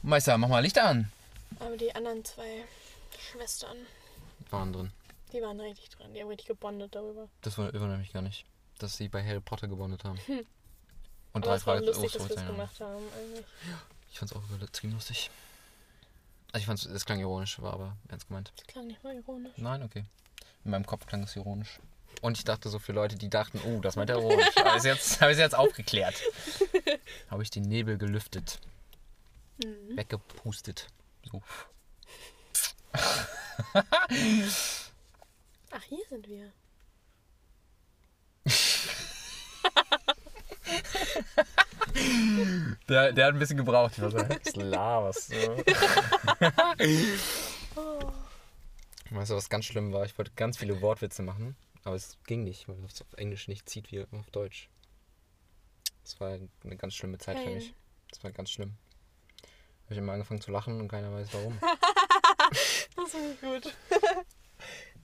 Meister, mach mal Lichter an. Aber die anderen zwei Schwestern, Waren drin. Die waren richtig dran. Die haben richtig gebondet darüber. Das wundert mich gar nicht, dass sie bei Harry Potter gebondet haben. Und Aber drei es war Frage lustig, dass wir es Ausrufezeichen. gemacht haben. Eigentlich. Ich fand's auch übertrieben lustig. Also ich fand's, es klang ironisch, war aber ernst gemeint. Das klang nicht mal ironisch. Nein, okay. In meinem Kopf klang es ironisch. Und ich dachte so für Leute, die dachten, oh, das meint er ironisch. Habe ich jetzt, hab jetzt aufgeklärt. Habe ich den Nebel gelüftet. Mhm. Weggepustet. So. Ach, hier sind wir. Der, der hat ein bisschen gebraucht. Ich war so, was laberst du? Weißt du, was ganz schlimm war? Ich wollte ganz viele Wortwitze machen, aber es ging nicht, weil es auf Englisch nicht zieht wie auf Deutsch. Das war eine ganz schlimme Zeit für Geil. mich. Das war ganz schlimm. Habe ich immer angefangen zu lachen und keiner weiß warum. Das finde ich gut.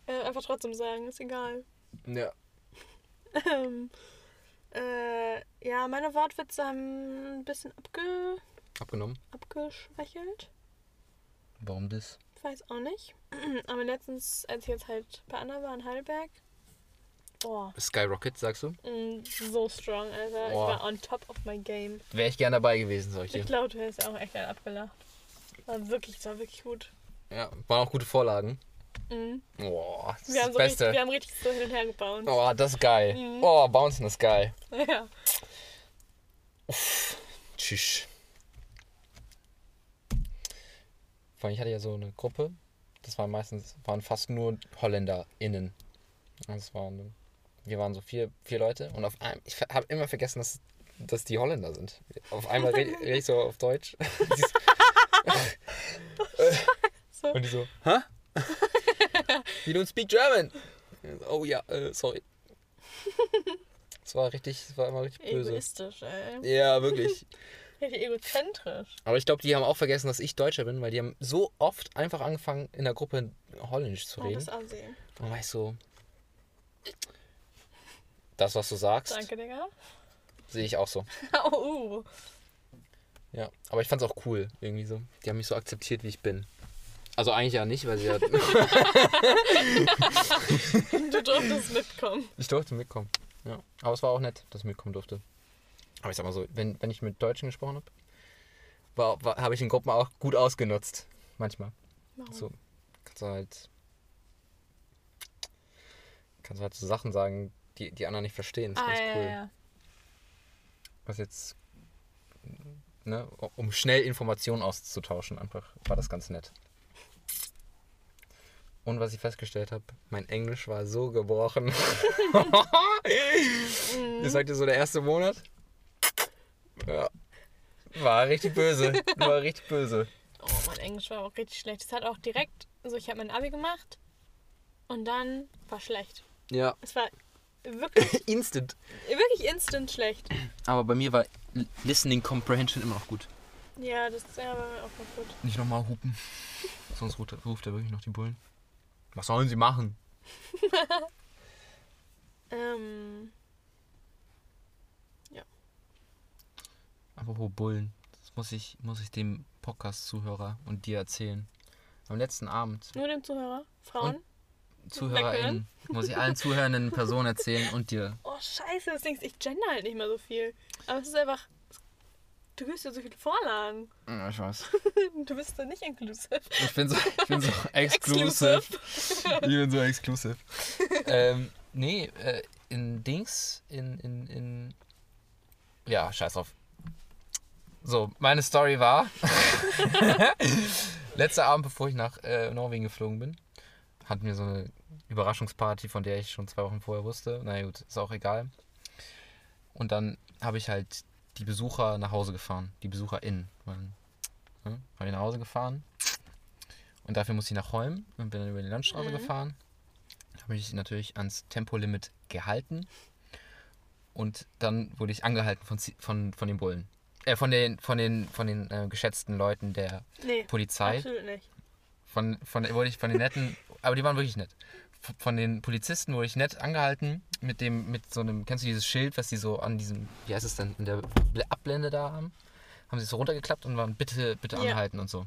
äh, einfach trotzdem sagen, ist egal. ja. Ähm, äh, ja, meine Wortwitze haben ein bisschen abge Abgenommen. abgeschwächelt. Warum das? Ich weiß auch nicht. Aber letztens, als ich jetzt halt bei Anna war in Heidelberg, oh, Skyrocket, sagst du? mm, so strong, Alter. Boah. Ich war on top of my game. Wäre ich gern dabei gewesen, sag ich glaube, du hättest auch echt geil abgelacht. War wirklich, war wirklich gut. Ja, waren auch gute Vorlagen. Mhm. Boah, das Wir, ist haben das so Beste. richtig, wir haben richtig so hin und her gebaut. Oh, das ist geil. Mhm. Oh, Bouncen ist geil. Ja. Tschüss. Vor allem, ich hatte ja so eine Gruppe. Das waren meistens, waren fast nur HolländerInnen. Das waren, wir waren so vier, vier Leute und auf einmal, ich habe immer vergessen, dass, dass die Holländer sind. Auf einmal rede red ich so auf Deutsch. Und die so, hä? You don't speak German. Oh ja, äh, sorry. Es war richtig, es war immer richtig böse. Egoistisch, ey. Ja, wirklich. Richtig egozentrisch. Aber ich glaube, die haben auch vergessen, dass ich Deutscher bin, weil die haben so oft einfach angefangen, in der Gruppe Holländisch zu reden. das ansehen. Und war ich so, das, was du sagst, Danke, Digga. sehe ich auch so. Oh, uh. Ja, aber ich fand es auch cool, irgendwie so. Die haben mich so akzeptiert, wie ich bin. Also eigentlich ja nicht, weil sie ja... Du durftest mitkommen. ich durfte mitkommen. Ja, aber es war auch nett, dass ich mitkommen durfte. Aber ich sag mal so, wenn, wenn ich mit Deutschen gesprochen habe, war, war, habe ich in Gruppen auch gut ausgenutzt. Manchmal. Warum? So, kannst du halt. Kannst du halt so Sachen sagen, die die anderen nicht verstehen. Das ist Ah, ganz ja, cool. ja, ja. Was jetzt. Ne, um schnell Informationen auszutauschen, einfach war das ganz nett. Und was ich festgestellt habe, mein Englisch war so gebrochen. ich sagte so, der erste Monat. Ja. War richtig böse. War richtig böse. Oh, mein Englisch war auch richtig schlecht. Es hat auch direkt, also ich habe mein Abi gemacht und dann war schlecht. Ja. Es war wirklich, Instant. wirklich instant schlecht. Aber bei mir war Listening Comprehension immer noch gut. Ja, das ja, war auch noch gut. Nicht nochmal hupen. Sonst ruft ruft er wirklich noch die Bullen. Was sollen sie machen? Ähm, Apropos Bullen. Das muss ich, muss ich dem Podcast-Zuhörer und dir erzählen. Am letzten Abend, nur dem Zuhörer. Frauen. ZuhörerInnen, muss ich allen zuhörenden Personen erzählen und dir. Oh, scheiße, das Ding ist, ich gender halt nicht mehr so viel. Aber es ist einfach, du gibst ja so viele Vorlagen. Ja, ich weiß. Du bist da nicht inclusive. Ich bin so, ich bin so exclusive. Ich bin so exclusive. ähm, nee, äh, in Dings, in, in, in. Ja, scheiß drauf. So, meine Story war. Letzter Abend, bevor ich nach äh, Norwegen geflogen bin, hatten wir so eine Überraschungsparty, von der ich schon zwei Wochen vorher wusste. Na gut, ist auch egal. Und dann habe ich halt die Besucher nach Hause gefahren. Die BesucherInnen. Ne? Habe ich nach Hause gefahren. Und dafür musste ich nach Holm und bin dann über die Landstraße Mhm. gefahren. Habe mich natürlich ans Tempolimit gehalten. Und dann wurde ich angehalten von, von, von den Bullen. Äh, von den, von den, von den äh, geschätzten Leuten der Nee, Polizei. absolut nicht. Von, von, wurde ich von den netten, aber die waren wirklich nett. Von den Polizisten wurde ich nett angehalten mit dem, mit so einem, kennst du dieses Schild, was die so an diesem, wie heißt es denn, in der Bl- Abblende da haben? Haben sie es so runtergeklappt und waren bitte, bitte Ja. anhalten und so.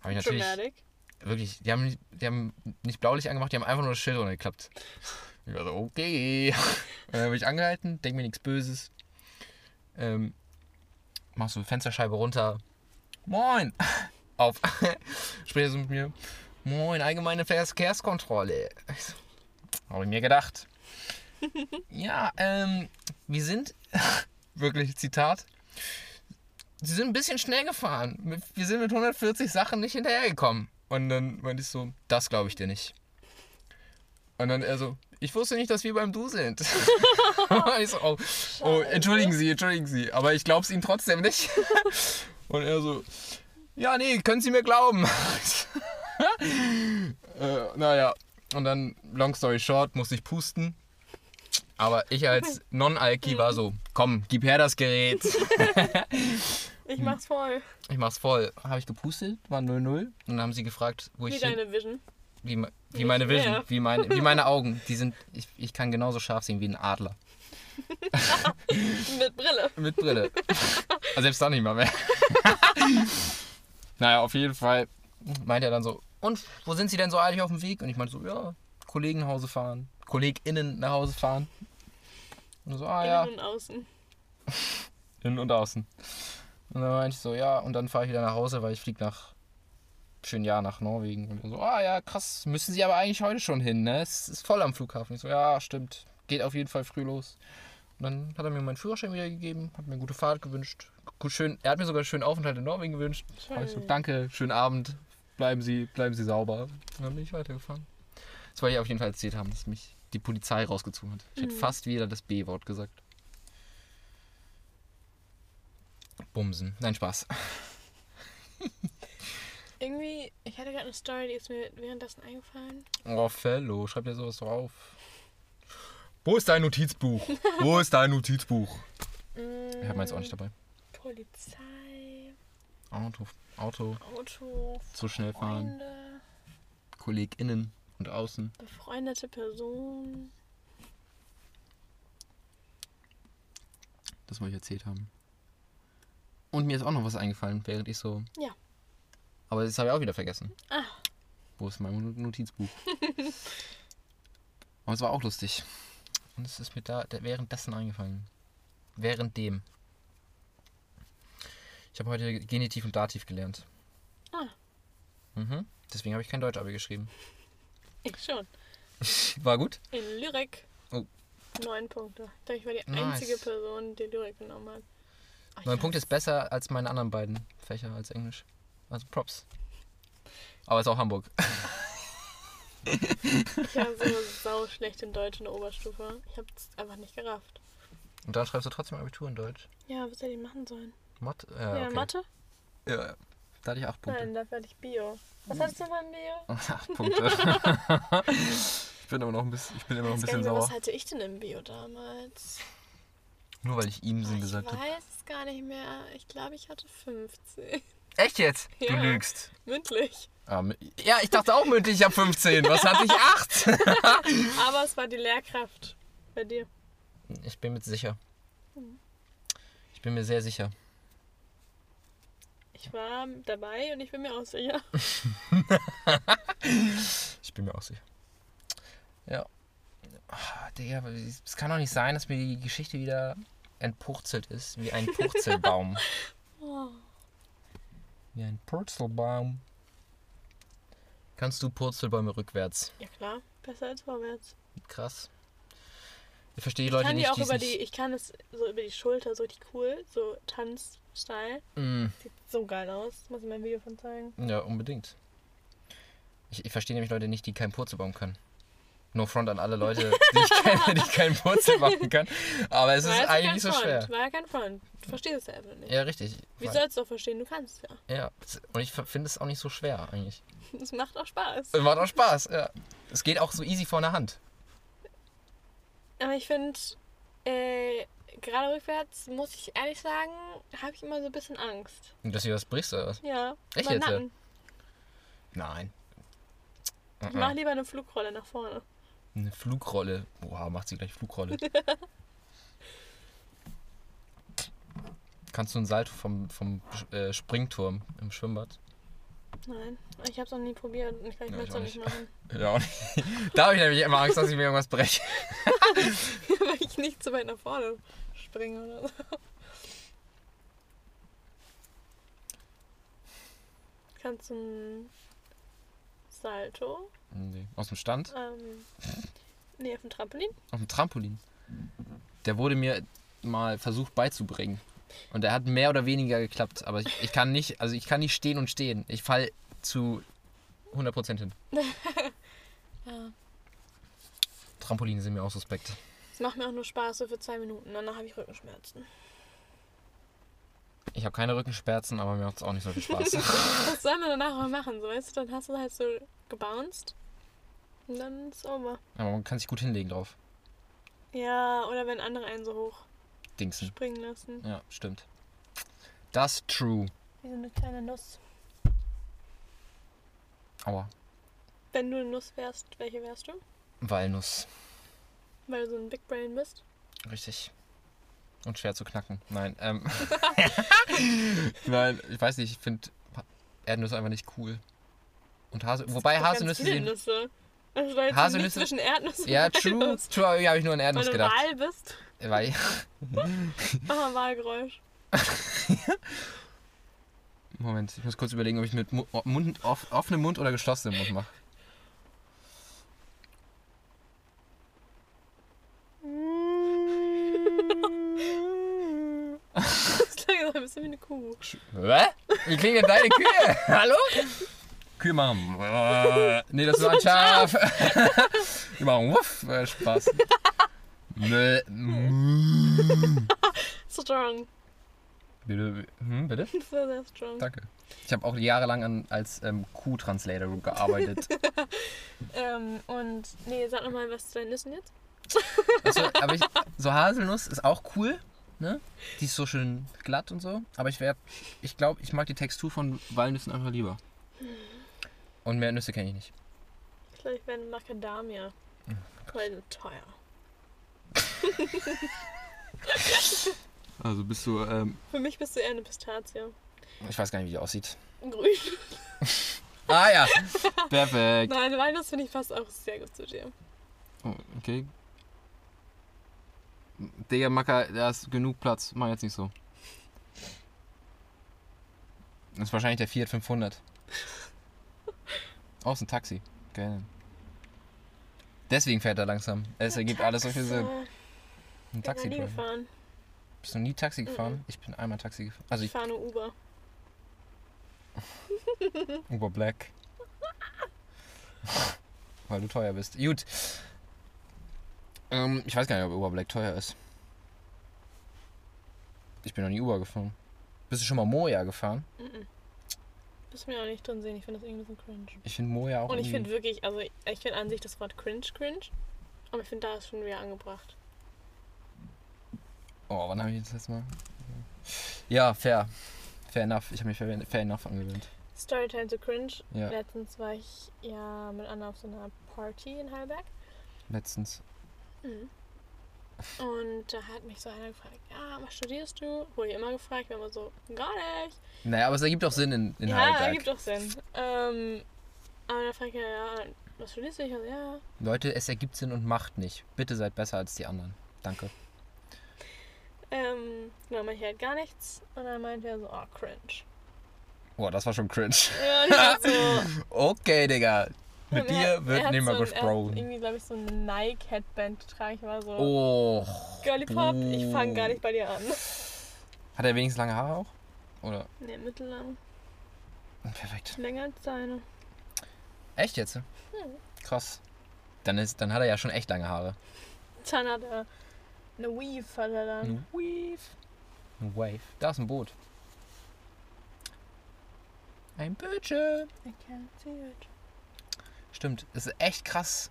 Habe ich natürlich, Dramatic. wirklich, die haben, nicht- die haben nicht Blaulicht angemacht, die haben einfach nur das Schild runtergeklappt. Ich war so, okay. Und dann habe ich angehalten, denk mir nichts Böses. Ähm, mach so Fensterscheibe runter. Moin! Auf. Spricht er so mit mir. Moin, allgemeine Verkehrskontrolle. So, Habe ich mir gedacht. ja, ähm, wir sind, wirklich Zitat, Sie sind ein bisschen schnell gefahren. Wir sind mit 140 Sachen nicht hinterhergekommen. Und dann meinte ich so, das glaube ich dir nicht. Und dann er so, ich wusste nicht, dass wir beim Du sind. ich so, oh, oh, entschuldigen Sie, entschuldigen Sie, aber ich glaube es Ihnen trotzdem nicht. Und er so, ja, nee, können Sie mir glauben. äh, naja, und dann, long story short, musste ich pusten. Aber ich als Non-Alki war so, komm, gib her das Gerät. Ich mach's voll. Ich mach's voll. Habe ich gepustet, war 0-0. Und dann haben sie gefragt, wo Wie ich hin, deine Vision. wie, wie meine Vision, mehr. wie meine, wie meine Augen. Die sind, ich, ich kann genauso scharf sehen wie ein Adler. Mit Brille. Mit Brille. selbst dann nicht mal mehr. naja, auf jeden Fall meint er dann so, und wo sind sie denn so eilig auf dem Weg? Und ich meinte so, ja, Kollegen nach Hause fahren, KollegInnen nach Hause fahren. Und so, ah ja, Innen und außen. innen und außen. Und dann meinte ich so, ja, und dann fahre ich wieder nach Hause, weil ich fliege nach schön Jahr nach Norwegen. Und so, ah ja, krass, müssen sie aber eigentlich heute schon hin, ne? Es ist voll am Flughafen. Ich so, ja, stimmt. Geht auf jeden Fall früh los. Und dann hat er mir meinen Führerschein wieder gegeben, hat mir eine gute Fahrt gewünscht. Gut, schön, er hat mir sogar einen schönen Aufenthalt in Norwegen gewünscht. Ich so, Schön. danke, schönen Abend, bleiben Sie, bleiben Sie sauber. Und dann bin ich weitergefahren. Das wollte ich auf jeden Fall erzählt haben, dass mich die Polizei rausgezogen hat. Ich hätte Mhm. fast wieder das B-Wort gesagt. Bumsen. Nein, Spaß. Irgendwie, ich hatte gerade eine Story, die ist mir währenddessen eingefallen. Oh, Fellow, schreib dir sowas drauf. Wo ist dein Notizbuch? Wo ist dein Notizbuch? Ich habe meins auch nicht dabei. Polizei, Auto, Auto, Auto, zu schnell fahren. Freunde, KollegInnen und außen. befreundete Person. Das wollte ich erzählt haben. Und mir ist auch noch was eingefallen, während ich so. Ja. Aber das habe ich auch wieder vergessen. Ah. Wo ist mein Notizbuch? Aber es war auch lustig. Und es ist mir da da währenddessen eingefallen. Währenddem. Ich habe heute Genitiv und Dativ gelernt. Ah. Mhm. Deswegen habe ich kein Deutsch-Abi geschrieben. Ich schon. War gut? In Lyrik. Oh. Neun Punkte. Ich glaube, ich war die Nice. einzige Person, die Lyrik genommen hat. Ich Neun Punkte ist besser als meine anderen beiden Fächer als Englisch. Also Props. Aber ist auch Hamburg. Ich war so sau schlecht in Deutsch in der Oberstufe. Ich habe es einfach nicht gerafft. Und dann schreibst du trotzdem Abitur in Deutsch. Ja, was hätte ich machen sollen? Mathe? Ja, Ja, okay. Mathe? Ja, ja. Da hatte ich acht Punkte. Nein, dafür hatte ich Bio. Was hattest du von Bio? Acht Punkte. ich bin immer noch ein bisschen, ich bin immer noch ein Ich bisschen mehr, sauer. was hatte ich denn im Bio damals? Nur weil ich ihm Sinn ich gesagt habe. weiß es gar nicht mehr. Ich glaube, ich hatte 15. Echt jetzt? Du Ja. lügst. Mündlich. Ah, ja, ich dachte auch mündlich, ich habe 15. Was hatte ich? 8? Aber es war die Lehrkraft bei dir. Ich bin mir sicher. Ich bin mir sehr sicher. Ich war dabei und ich bin mir auch sicher. Ich bin mir auch sicher. Ja. Ah, Digga, es kann doch nicht sein, dass mir die Geschichte wieder entpurzelt ist, wie ein Purzelbaum. Oh. wie ein Purzelbaum. Kannst du Purzelbäume rückwärts? Ja klar, besser als vorwärts. Krass. Ich verstehe die Ich Leute kann nicht, auch die es über die, ich kann es so über die Schulter, so richtig cool, so Tanzstyle. Mm, Sieht so geil aus. Muss ich mal ein Video von zeigen. ja, unbedingt. Ich, ich verstehe nämlich Leute nicht, die keinen Purzelbaum können. No front an alle Leute, die ich kenne, die keinen Purzelbaum können. Aber es ist War jetzt eigentlich nicht so Front. schwer. War ja kein Front. Du verstehst es ja einfach nicht. Ja, richtig. Wie sollst du auch verstehen? Du kannst es ja. Ja, und ich finde es auch nicht so schwer eigentlich. Es macht auch Spaß. Es macht auch Spaß, ja. Es geht auch so easy vor der Hand. Aber ich finde, äh, gerade rückwärts, muss ich ehrlich sagen, habe ich immer so ein bisschen Angst. Und dass du was brichst oder was? Ja. Echt jetzt? Nacken. Nein. Ich mach lieber eine Flugrolle nach vorne. Eine Flugrolle. Boah, macht sie gleich Flugrolle. Kannst du einen Salto vom, vom äh, Springturm im Schwimmbad? Nein, ich habe es noch nie probiert und ich, ich Ja, möchte es auch auch nicht machen. Ja, auch nicht. Da habe ich nämlich immer Angst, dass ich mir irgendwas breche. Weil ich nicht zu weit nach vorne springe oder so. Kannst du ein Salto? Nee. Aus dem Stand? Ähm, nee, auf dem Trampolin? Auf dem Trampolin. Der wurde mir mal versucht beizubringen. Und der hat mehr oder weniger geklappt. Aber ich, ich kann nicht, also ich kann nicht stehen und stehen. Ich fall zu 100% hin. Ja. Trampoline sind mir auch suspekt. Es macht mir auch nur Spaß, so für zwei Minuten. Danach habe ich Rückenschmerzen. Ich habe keine Rückenschmerzen, aber mir macht es auch nicht so viel Spaß. Was soll man danach auch machen? So, weißt du, dann hast du halt so gebounced. Und dann ist over. aber man kann sich gut hinlegen drauf. Ja, oder wenn andere einen so hoch Dingsen. springen lassen. Ja, stimmt. Das true. Wie so eine kleine Nuss. Aua. Wenn du eine Nuss wärst, welche wärst du? Walnuss. Weil du so ein Big Brain bist. Richtig. Und schwer zu knacken. Nein, ähm. Nein, ich weiß nicht, ich finde Erdnüsse einfach nicht cool. Und Hase wobei Haselnüsse sehen. Nüsse. Also Haselnüsse- zwischen Erdnüsse Ja, true. True, aber habe ich nur an Weil Erdnuss du gedacht. Wal bist. Weil, Mach mal Wahlgeräusch. Moment, ich muss kurz überlegen, ob ich mit Mu Mund, off, offenem Mund oder geschlossenem Mund mache. Das klang so ein bisschen wie eine Kuh. Hä? Wie klingen denn deine Kühe? Hallo? Kühe machen. Nee, das war ein Schaf. Die machen wuff. Äh, Spaß. Strong. Bitte, hm, bitte? War sehr strong. Danke. Ich habe auch jahrelang an, als ähm, Q-Translator gearbeitet. Ähm, und nee, sag nochmal was zu deinen Nüssen jetzt. Also, aber ich, so Haselnuss ist auch cool. Ne? Die ist so schön glatt und so. Aber ich werde, ich glaube, ich mag die Textur von Walnüssen einfach lieber. Und mehr Nüsse kenne ich nicht. Ich glaube, ich werde Macadamia. Weil so teuer. Also bist du, ähm, Für mich bist du eher eine Pistazie. ich weiß gar nicht, wie die aussieht. Grün. Ah ja, perfekt. Nein, Walnuss finde ich fast auch sehr gut zu dir. Oh, okay. Digga, Macker, da ist genug Platz. Mach jetzt nicht so. Das ist wahrscheinlich der Fiat 500. Oh, ist ein Taxi. Geil. Deswegen fährt er langsam. Es ergibt alles so viel Sinn. Ein ich bin Taxi. noch nie Driver. gefahren. Bist du nie Taxi gefahren? Mhm. Ich bin einmal Taxi gefahren. Also Ich ich fahre nur Uber. Uber Black. Weil du teuer bist. Gut. Ähm, ich weiß gar nicht, ob Uber Black teuer ist. Ich bin noch nie Uber gefahren. Bist du schon mal Moja gefahren? Mhm. Das mir auch nicht drin sehen. Ich finde das irgendwie bisschen cringe. Ich finde Moja auch Und ich finde wirklich, also ich finde an sich das Wort cringe cringe. Aber ich finde, da ist schon wieder angebracht. Oh, wann habe ich das letzte Mal? Ja, fair. Fair enough. Ich habe mich fair, fair enough angewöhnt. Storytime to cringe. Ja, Letztens war ich ja mit Anna auf so einer Party in Heidelberg. letztens. Mhm. Und da hat mich so einer gefragt, ja, was studierst du? Wurde ich immer gefragt, war immer so, gar nicht. Naja, aber es ergibt auch Sinn in, in ja, Heidelberg. ergibt auch Sinn. Ähm, aber dann fragt er, ja, was studierst du? Ich so, ja. Leute, es ergibt Sinn und macht nicht. Bitte seid besser als die anderen. Danke. Ähm, genau, meinte ich halt gar nichts. Und dann meinte er so, oh, cringe. Boah, das war schon cringe. Ja, ich so, Okay, Digga. Mit dir wird nicht mehr so ein- gesprochen. irgendwie, glaube ich, so ein Nike-Headband getragen. Ich war so, Oh. Girly Pop, ich fange gar nicht bei dir an. Hat er wenigstens lange Haare auch? Oder? Ne, mittellang. Perfekt. Länger als deine. Echt jetzt? Krass. Dann, ist, dann hat er ja schon echt lange Haare. Dann hat er eine Weave, hat er dann. Ein Wave. Ein Wave. Da ist ein Boot. Ein Bötchen. I can't see it. Stimmt, es ist echt krass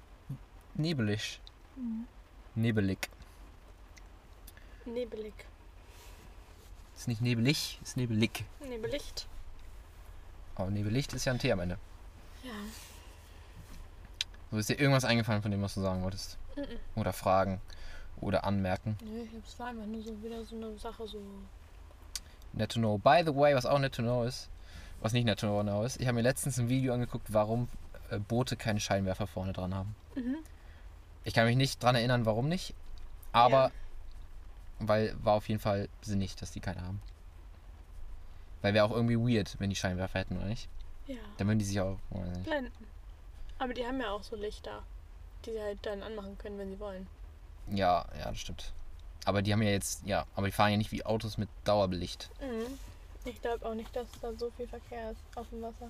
nebelig. Mhm. Nebelig. Nebelig. Ist nicht nebelig, ist nebelig. Nebelicht. Aber nebelicht ist ja ein T am Ende. Ja. So ist dir irgendwas eingefallen von dem, was du sagen wolltest? Mhm. Oder fragen oder anmerken. Nö, ich hab's war einfach nur so wieder so eine Sache so. Net to know. By the way, was auch net to know ist, was nicht net to know ist, ich habe mir letztens ein Video angeguckt, warum Boote keinen Scheinwerfer vorne dran haben. Mhm. Ich kann mich nicht dran erinnern, warum nicht, aber Ja. weil war auf jeden Fall sinnig, dass die keine haben. Weil wäre auch irgendwie weird, wenn die Scheinwerfer hätten, oder nicht? Ja. Dann würden die sich auch. Blenden. Aber die haben ja auch so Lichter, die sie halt dann anmachen können, wenn sie wollen. Ja, ja, das stimmt. Aber die haben ja jetzt, ja, aber die fahren ja nicht wie Autos mit Dauerbelicht. Mhm. Ich glaube auch nicht, dass da so viel Verkehr ist auf dem Wasser.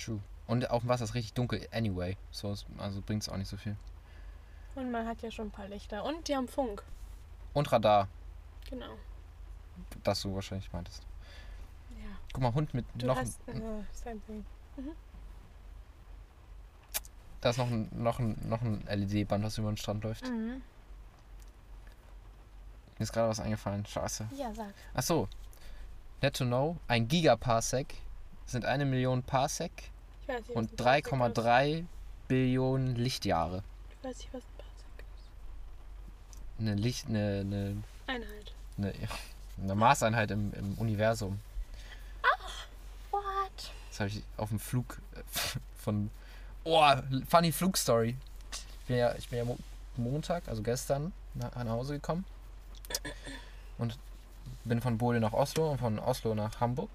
True. Und auf dem Wasser ist richtig dunkel, anyway. So, also bringt es auch nicht so viel. Und man hat ja schon ein paar Lichter. Und die haben Funk. Und Radar, Genau. das du wahrscheinlich meintest. Ja. Guck mal, Hund mit Du noch. hast. Äh, same thing. Da ist noch ein, noch ein, noch ein LED-Band, was über den Strand läuft. Mhm. Mir ist gerade was eingefallen. Scheiße. Ja, sag. Ach so. Net to know. Ein Gigaparsec sind eine Million Parsec nicht, und ein Parsec ist. 3,3 Billionen Lichtjahre. Ich weiß nicht, was ein Parsec ist. Eine Licht, eine, eine, Einheit. eine, eine Maßeinheit im, im Universum. What? Das habe ich auf dem Flug äh, von. Oh, funny Flugstory. Ich bin ja, ich bin ja Mo Montag, also gestern, nach, nach Hause gekommen. Und bin von Bode nach Oslo und von Oslo nach Hamburg.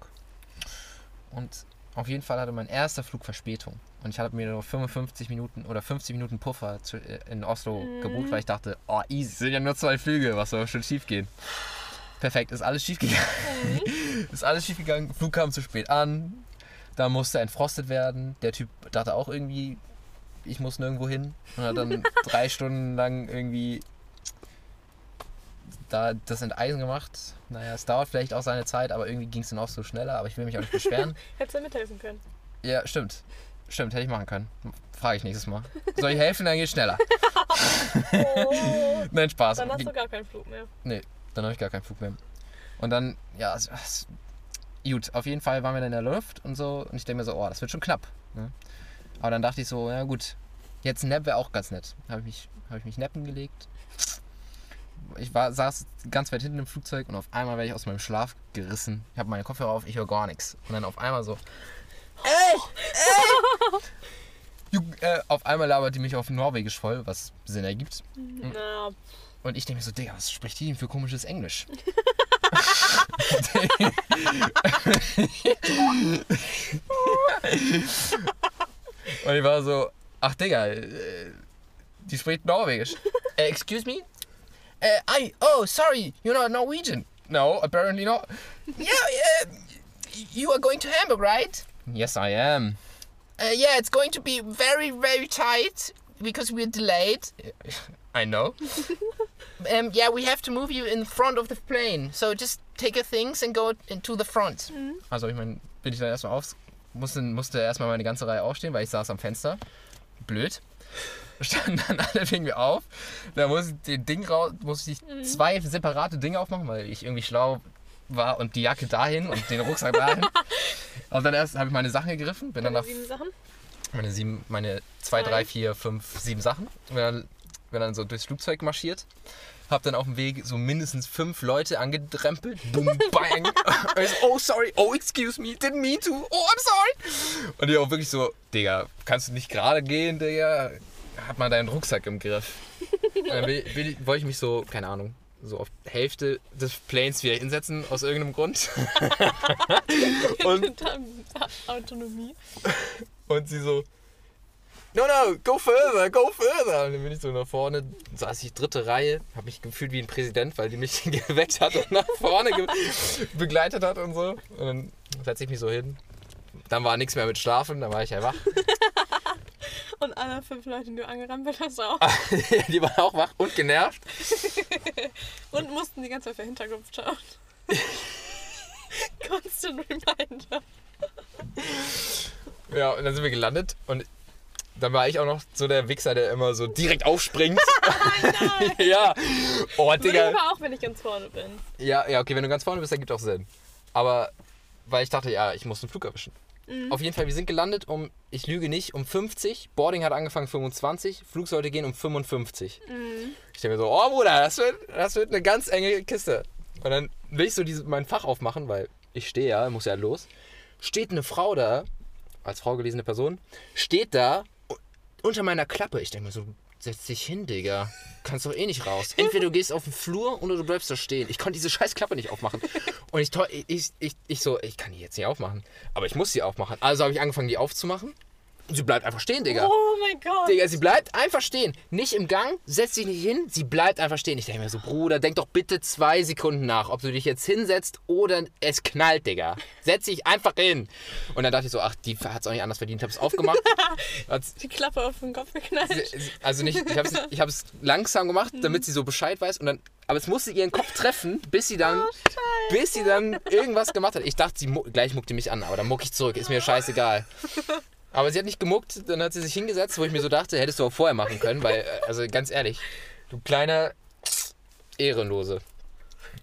Und auf jeden Fall hatte mein erster Flug Verspätung. Und ich hatte mir nur 55 Minuten oder 50 Minuten Puffer zu, äh, in Oslo gebucht, weil ich dachte, oh easy, sind ja nur zwei Flüge, was soll schon schief gehen. Perfekt, ist alles schief gegangen. ist alles schief gegangen. Flug kam zu spät an. Da musste entfrostet werden. Der Typ dachte auch irgendwie, ich muss nirgendwo hin. Und hat dann drei Stunden lang irgendwie da das Enteisen gemacht. Naja, es dauert vielleicht auch seine Zeit, aber irgendwie ging es dann auch so schneller. Aber ich will mich auch nicht beschweren. Hättest du mithelfen können. Ja, stimmt. Stimmt, hätte ich machen können. Frage ich nächstes Mal. Soll ich helfen, dann geht schneller. Oh. Nein, Spaß. Dann hast du gar keinen Flug mehr. Nee, dann habe ich gar keinen Flug mehr. Und dann, ja, gut, auf jeden Fall waren wir dann in der Luft und so. Und ich denke mir so, oh, das wird schon knapp. Ne? Aber dann dachte ich so, ja gut, jetzt ein Nap wäre auch ganz nett. Habe ich, mich- hab ich mich nappen gelegt. Ich war, saß ganz weit hinten im Flugzeug und auf einmal werde ich aus meinem Schlaf gerissen. Ich habe meine Kopfhörer auf, ich höre gar nichts. Und dann auf einmal so, ey, ey! Ju- äh, auf einmal labert die mich auf Norwegisch voll, was Sinn ergibt. Na, Und ich denke mir so, Digga, was spricht die denn für komisches Englisch? Und ich war so, ach Digga, äh, die spricht Norwegisch. Äh, excuse me? Äh, I, oh, sorry, you're not Norwegian. No, apparently not. Yeah, uh, you are going to Hamburg, right? Yes, I am. Uh, yeah, it's going to be very, very tight because we're delayed. I know. um, yeah, we have to move you in front of the plane. So just take your things and go into the front. Also, ich meine, bin ich dann erstmal auf, musste, musste erstmal meine ganze Reihe aufstehen, weil ich saß am Fenster. Blöd. Standen dann alle wegen mir auf. Da musste ich den Ding raus, musste ich zwei separate Dinge aufmachen, weil ich irgendwie schlau war und die Jacke dahin und den Rucksack dahin. Und dann erst habe ich meine Sachen gegriffen, bin dann deine nach sieben Sachen. meine sieben, meine zwei, drei, vier, fünf, sieben Sachen. Bin dann, bin dann so durchs Flugzeug marschiert. Hab dann auf dem Weg so mindestens fünf Leute angedrempelt. Boom, bang. Und ich so, oh, sorry. Oh, excuse me. Didn't mean to. Oh, I'm sorry. Und die auch wirklich so, Digga, kannst du nicht gerade gehen, Digga? Hat mal deinen Rucksack im Griff. Und dann will, will, wollte ich mich so, keine Ahnung, so auf Hälfte des Planes wieder hinsetzen, aus irgendeinem Grund. Und Autonomie. Und sie so, no, no, go further, go further. Und dann bin ich so nach vorne, saß ich dritte Reihe, habe mich gefühlt wie ein Präsident, weil die mich geweckt hat und nach vorne begleitet hat und so. Und dann setze ich mich so hin. Dann war nichts mehr mit Schlafen, dann war ich ja wach. Und alle fünf Leute, die du angerempelt hast, auch. die waren auch wach und genervt. Und mussten die ganze Zeit für Hintergrund schauen. Constant Reminder. Ja, und dann sind wir gelandet und dann war ich auch noch so der Wichser, der immer so direkt aufspringt. ja. Oh, Würde ich Digga. aber auch, wenn ich ganz vorne bin. Ja, ja, okay, wenn du ganz vorne bist, dann gibt auch Sinn. Aber weil ich dachte, ja, ich muss einen Flug erwischen. Auf jeden Fall, wir sind gelandet um, ich lüge nicht, um 50. Boarding hat angefangen 25. Flug sollte gehen um 55. Ich denke mir so, oh Bruder, das wird, das wird eine ganz enge Kiste. Und dann will ich so diese, mein Fach aufmachen, weil ich stehe ja, muss ja los. Steht eine Frau da, als Frau gelesene Person, steht da unter meiner Klappe. Ich denke mir so, setz dich hin, Digga. Kannst doch eh nicht raus. Entweder du gehst auf den Flur oder du bleibst da stehen. Ich konnte diese scheiß Klappe nicht aufmachen. Und ich, ich, ich, ich so, ich kann die jetzt nicht aufmachen. Aber ich muss sie aufmachen. Also habe ich angefangen, die aufzumachen. Sie bleibt einfach stehen, Digga. Oh mein Gott. Digga, sie bleibt einfach stehen. Nicht im Gang, setzt sich nicht hin, sie bleibt einfach stehen. Ich denke mir so, Bruder, denk doch bitte zwei Sekunden nach, ob du dich jetzt hinsetzt oder es knallt, Digga. Setz dich einfach hin. Und dann dachte ich so, ach, die hat es auch nicht anders verdient. Hab's aufgemacht. Die Klappe auf den Kopf geknallt. also nicht, ich habe es ich hab's langsam gemacht, damit sie so Bescheid weiß. Und dann, aber es musste ihren Kopf treffen, bis sie dann, bis sie dann irgendwas gemacht hat. Ich dachte, sie mu gleich muckt die mich an, aber dann muck ich zurück. Ist mir scheißegal. Aber sie hat nicht gemuckt, dann hat sie sich hingesetzt, wo ich mir so dachte, hättest du auch vorher machen können, weil, äh, also ganz ehrlich, du kleiner Ehrenlose.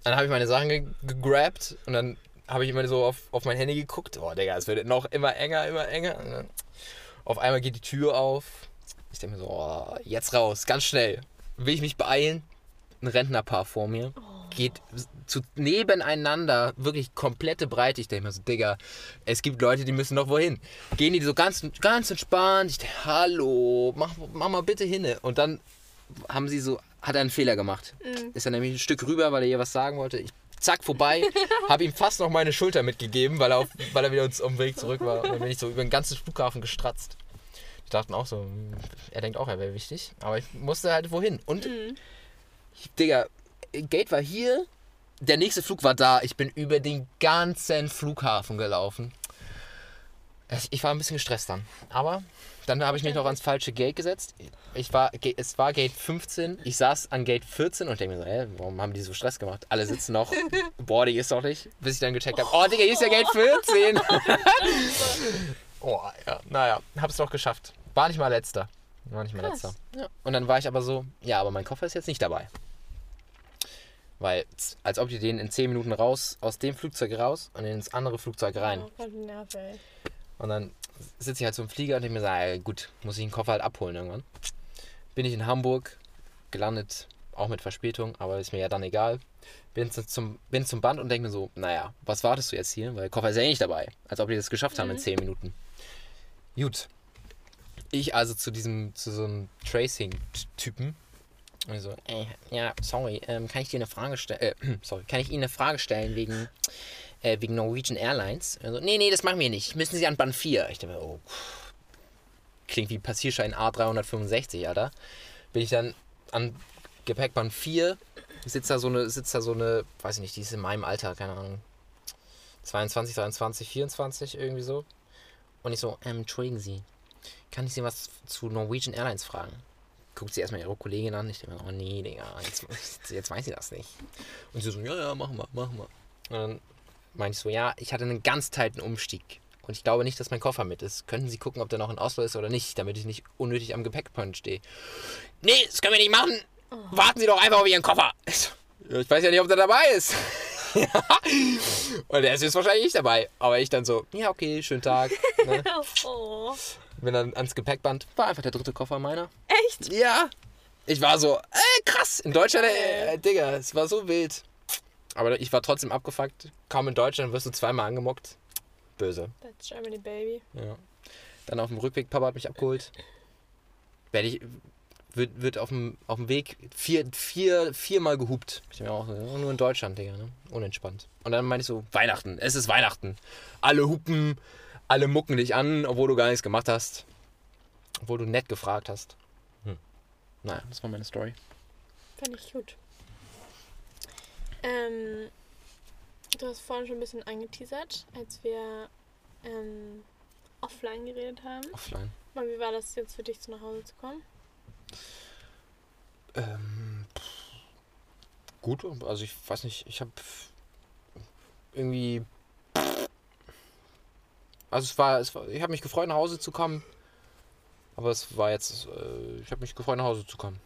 Dann habe ich meine Sachen ge gegrabt und dann habe ich immer so auf, auf mein Handy geguckt. Oh, Digga, es wird noch immer enger, immer enger. Auf einmal geht die Tür auf. Ich denke mir so, oh, jetzt raus, ganz schnell. Will ich mich beeilen? Ein Rentnerpaar vor mir. Geht zu, nebeneinander, wirklich komplette Breite. Ich denke mir so, Digga, es gibt Leute, die müssen noch wohin. Gehen die so ganz, ganz entspannt. Ich denke, hallo, mach, mach mal bitte hinne. Und dann haben sie so, hat er einen Fehler gemacht. Ist er nämlich ein Stück rüber, weil er ihr was sagen wollte. Ich zack vorbei, habe ihm fast noch meine Schulter mitgegeben, weil er, auf, weil er wieder uns auf dem Weg zurück war. Und dann bin ich so über den ganzen Flughafen gestratzt. Die dachten auch so, er denkt auch, er wäre wichtig. Aber ich musste halt wohin. Und, ich, Digga, Gate war hier, der nächste Flug war da. Ich bin über den ganzen Flughafen gelaufen. Ich war ein bisschen gestresst dann. Aber dann habe ich mich noch ans falsche Gate gesetzt. Ich war, es war Gate 15. Ich saß an Gate 14 und denke mir so, hä, warum haben die so Stress gemacht? Alle sitzen noch. Boah, die ist doch nicht. Bis ich dann gecheckt habe, oh, Digga, hier ist ja Gate 14. oh, ja, naja, hab's doch geschafft. War nicht mal letzter. War nicht mal Krass. letzter. Ja. Und dann war ich aber so, ja, aber mein Koffer ist jetzt nicht dabei. Weil, als ob die den in 10 Minuten raus, aus dem Flugzeug raus und ins andere Flugzeug rein. Oh, nervig. Und dann sitze ich halt so im Flieger und denke mir so, ah, gut, muss ich den Koffer halt abholen irgendwann. Bin ich in Hamburg gelandet, auch mit Verspätung, aber ist mir ja dann egal. Bin zu- zum, bin zum Band und denke mir so, naja, was wartest du jetzt hier? Weil Koffer ist ja eh nicht dabei. Als ob die das geschafft haben in 10 Minuten. Gut. Ich also zu diesem, zu so einem Tracing-Typen. Und ich so, äh, ja, sorry, ähm, kann ich dir eine Frage stellen? Äh, sorry, kann ich Ihnen eine Frage stellen wegen äh, wegen Norwegian Airlines. Also, nee, nee, das machen wir nicht. Müssen Sie an Band 4. Ich dachte mir, oh, pff, klingt wie Passierschein A365, Alter. Bin ich dann an Gepäckband 4, sitzt da so eine, sitzt da so eine, weiß ich nicht, die ist in meinem Alter, keine Ahnung. 22, 23, 24, irgendwie so. Und ich so, ähm, entschuldigen Sie, kann ich Sie was zu Norwegian Airlines fragen? Guckt sie erstmal ihre Kollegin an. Ich denke mir, oh nee, Digga, jetzt, jetzt weiß sie das nicht. Und sie so, ja, ja, machen wir, machen wir. Und dann meinte ich so, ja, ich hatte einen ganz tighten Umstieg. Und ich glaube nicht, dass mein Koffer mit ist. Könnten Sie gucken, ob der noch in Oslo ist oder nicht, damit ich nicht unnötig am Gepäckpunkt stehe. Nee, das können wir nicht machen. Warten Sie doch einfach auf Ihren Koffer. Ich weiß ja nicht, ob der dabei ist. Ja. Und er ist jetzt wahrscheinlich nicht dabei. Aber ich dann so, ja, okay, schönen Tag. Ne? Oh. Bin dann ans Gepäckband. War einfach der dritte Koffer meiner. Echt? Ja. Ich war so, ey, krass. In Deutschland, ey, äh, Digga, es war so wild. Aber ich war trotzdem abgefuckt. Kaum in Deutschland wirst du zweimal angemockt. Böse. That's Germany, baby. Ja. Dann auf dem Rückweg, Papa hat mich abgeholt. Werde ich, wird, wird auf, dem, auf dem Weg vier, vier, viermal gehupt. Ich mir auch, nur in Deutschland, Digga, ne? Unentspannt. Und dann meinte ich so, Weihnachten, es ist Weihnachten. Alle hupen, alle mucken dich an, obwohl du gar nichts gemacht hast. Obwohl du nett gefragt hast. Hm. Naja, das war meine Story. Fand ich gut. Ähm, du hast vorhin schon ein bisschen angeteasert, als wir ähm, offline geredet haben. Offline. Aber wie war das jetzt für dich, zu nach Hause zu kommen? Ähm, pff, gut, also ich weiß nicht, ich habe irgendwie. Also es war, es war ich habe mich gefreut, nach Hause zu kommen. Aber es war jetzt, äh, ich habe mich gefreut, nach Hause zu kommen.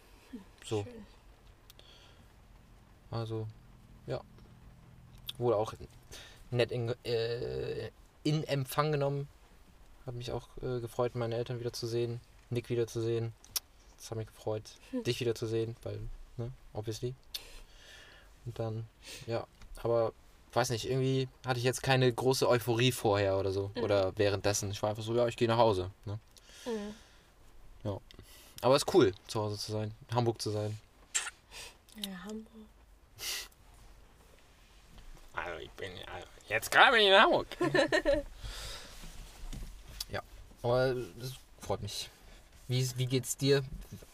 So, Schön. also, ja. Wurde auch nett in, äh, in Empfang genommen. Habe mich auch äh, gefreut, meine Eltern wiederzusehen, Nick wiederzusehen. Das hat mich gefreut, dich wiederzusehen, weil, ne, obviously. Und dann, ja, aber weiß nicht, irgendwie hatte ich jetzt keine große Euphorie vorher oder so. Mhm. Oder währenddessen. Ich war einfach so, ja, ich gehe nach Hause. Ne? Mhm. Aber es ist cool, zu Hause zu sein, in Hamburg zu sein. Ja, Hamburg. Also ich bin jetzt gerade bin ich in Hamburg. ja, aber das freut mich. Wie, wie geht's dir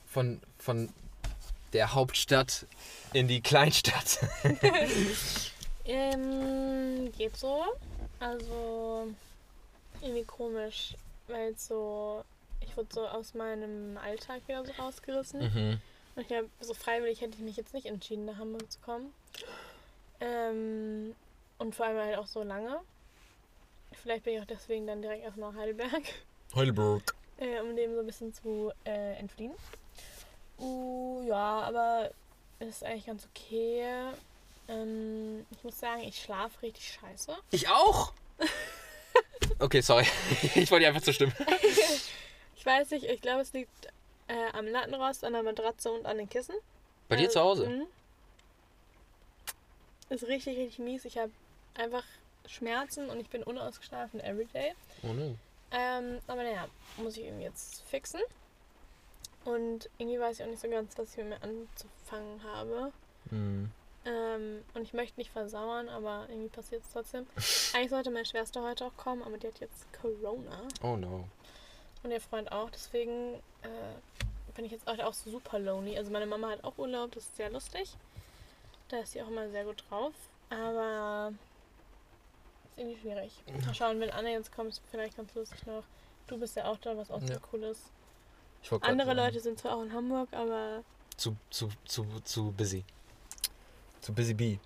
von, von der Hauptstadt in die Kleinstadt? Ähm, geht so. Also, irgendwie komisch, weil so, ich wurde so aus meinem Alltag wieder so rausgerissen. mhm. Und ich hab, so freiwillig hätte ich mich jetzt nicht entschieden, nach Hamburg zu kommen. Ähm, und vor allem halt auch so lange. Vielleicht bin ich auch deswegen dann direkt erstmal nach Heidelberg, Heidelberg. äh, um dem so ein bisschen zu äh, entfliehen. Uh, ja, aber es ist eigentlich ganz okay. Ähm, ich muss sagen, ich schlafe richtig scheiße. Ich auch? okay, sorry. ich wollte einfach zustimmen. Ich weiß nicht, ich glaube, es liegt äh, am Lattenrost, an der Matratze und an den Kissen. Bei dir Äh, zu Hause? mhm. Ist richtig, richtig mies. Ich habe einfach Schmerzen und ich bin unausgeschlafen everyday. Oh no. Ähm, aber naja, muss ich irgendwie jetzt fixen. Und irgendwie weiß ich auch nicht so ganz, was ich mit mir anzufangen habe. Hm. Ähm, und ich möchte nicht versauern, aber irgendwie passiert es trotzdem. Eigentlich sollte meine Schwester heute auch kommen, aber die hat jetzt Corona. Oh no. Und ihr Freund auch. Deswegen äh, bin ich jetzt auch, auch super lonely. Also meine Mama hat auch Urlaub, das ist sehr lustig. Da ist sie auch immer sehr gut drauf. Aber ist irgendwie schwierig. Mal schauen, wenn Anna jetzt kommt, ist vielleicht ganz lustig noch. Du bist ja auch da, was auch Ja. sehr cool ist. Andere Leute sind zwar auch in Hamburg, aber Zu, zu, zu, zu busy. Zu busy bee.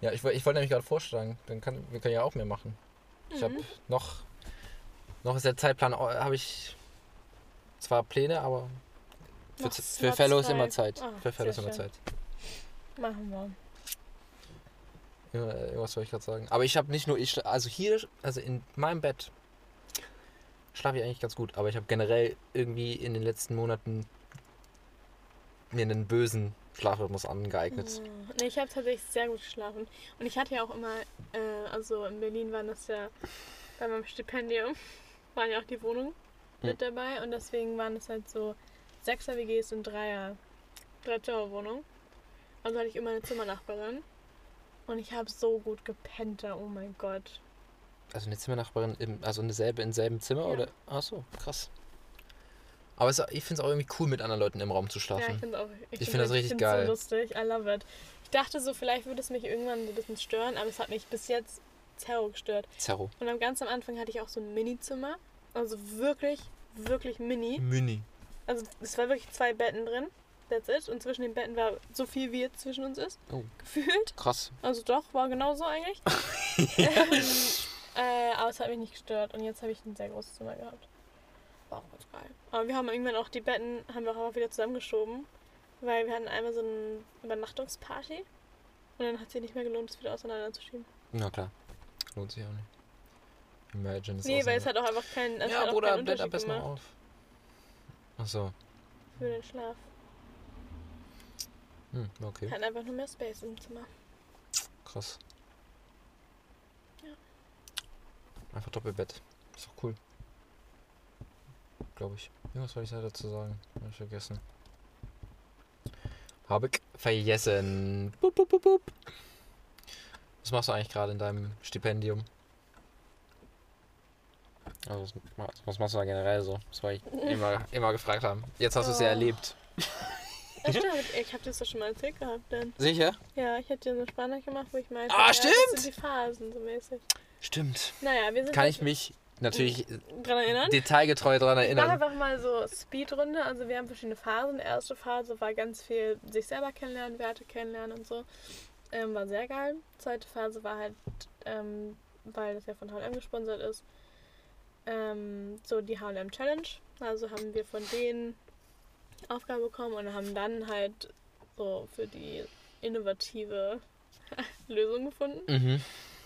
Ja. Ich, ich wollte nämlich gerade vorschlagen, dann kann, wir können ja auch mehr machen. Ich habe Mhm. noch, noch ist der Zeitplan, oh, habe ich zwar Pläne, aber Für, noch für Slots Fellow ist frei. immer Zeit. Ah, für Fellow ist sehr immer. Zeit. Machen wir. Irgendwas wollte ich gerade sagen. Aber ich habe nicht nur, ich, also hier, also in meinem Bett schlafe ich eigentlich ganz gut, aber ich habe generell irgendwie in den letzten Monaten mir einen bösen Schlafrhythmus angeeignet. Oh, Nee, ich habe tatsächlich sehr gut geschlafen. Und ich hatte ja auch immer, äh, also in Berlin waren das ja bei meinem Stipendium, waren ja auch die Wohnungen mit dabei. Und deswegen waren es halt so Sechser WGs und Dreier, Dreizimmerwohnungen. Also hatte ich immer eine Zimmernachbarin. Und ich habe so gut gepennt da, oh mein Gott. Also eine Zimmernachbarin, im, also eine selbe im selben Zimmer Ja. oder? Ach so, krass. Aber es, ich finde es auch irgendwie cool, mit anderen Leuten im Raum zu Ja, ich schlafen. finde auch. Ich find find das richtig geil. so lustig. I love it. Ich dachte so, vielleicht würde es mich irgendwann so ein bisschen stören, aber es hat mich bis jetzt zerro gestört. Zerro. Und dann ganz am Anfang hatte ich auch so ein Mini-Zimmer. Also wirklich, wirklich mini. Mini. Also es war wirklich zwei Betten drin. That's it. Und zwischen den Betten war so viel, wie jetzt zwischen uns ist. Oh. Gefühlt. Krass. Also doch, war genauso eigentlich. ähm, äh, aber es hat mich nicht gestört. Und jetzt habe ich ein sehr großes Zimmer gehabt. War auch ganz geil. Aber wir haben irgendwann auch die Betten, haben wir auch wieder zusammengeschoben. Weil wir hatten einmal so eine Übernachtungsparty. Und dann hat sich nicht mehr gelohnt, es wieder auseinanderzuschieben. Na klar. Lohnt sich auch nicht. Imagine ist Nee, weil es hat auch einfach keinen, es Ja, hat auch Bruder, keinen blätter Unterschied besser gemacht auf. Achso. für den Schlaf. Hm, okay. Wir hatten einfach nur mehr Space im Zimmer. Krass. Ja. Einfach Doppelbett. Ist doch cool. Glaube ich. Irgendwas wollte ich da dazu sagen. Habe ich vergessen. Habe ich vergessen. Bup, bup, bup, bup. Was machst du eigentlich gerade in deinem Stipendium? Also, was, ma- was machst du da generell so? Das wollte ich immer, immer gefragt haben. Jetzt hast du es ja Oh. erlebt. Ja, stimmt. Ich habe das doch schon mal erzählt gehabt, denn. Sicher? Ja, ich hätte dir eine Spanne gemacht, wo ich meinte, Ah, ja, stimmt! das sind die Phasen so mäßig. Stimmt. Naja, wir sind Kann ich mich natürlich dran erinnern. detailgetreu daran Ich mache erinnern. einfach mal so Speedrunde. Also wir haben verschiedene Phasen. Die erste Phase war ganz viel sich selber kennenlernen, Werte kennenlernen und so. Ähm, war sehr geil. Zweite Phase war halt, ähm, weil das ja von H&M gesponsert ist, ähm, so die H&M Challenge. Also haben wir von denen Aufgabe bekommen und haben dann halt so für die innovative Lösung gefunden. Mhm.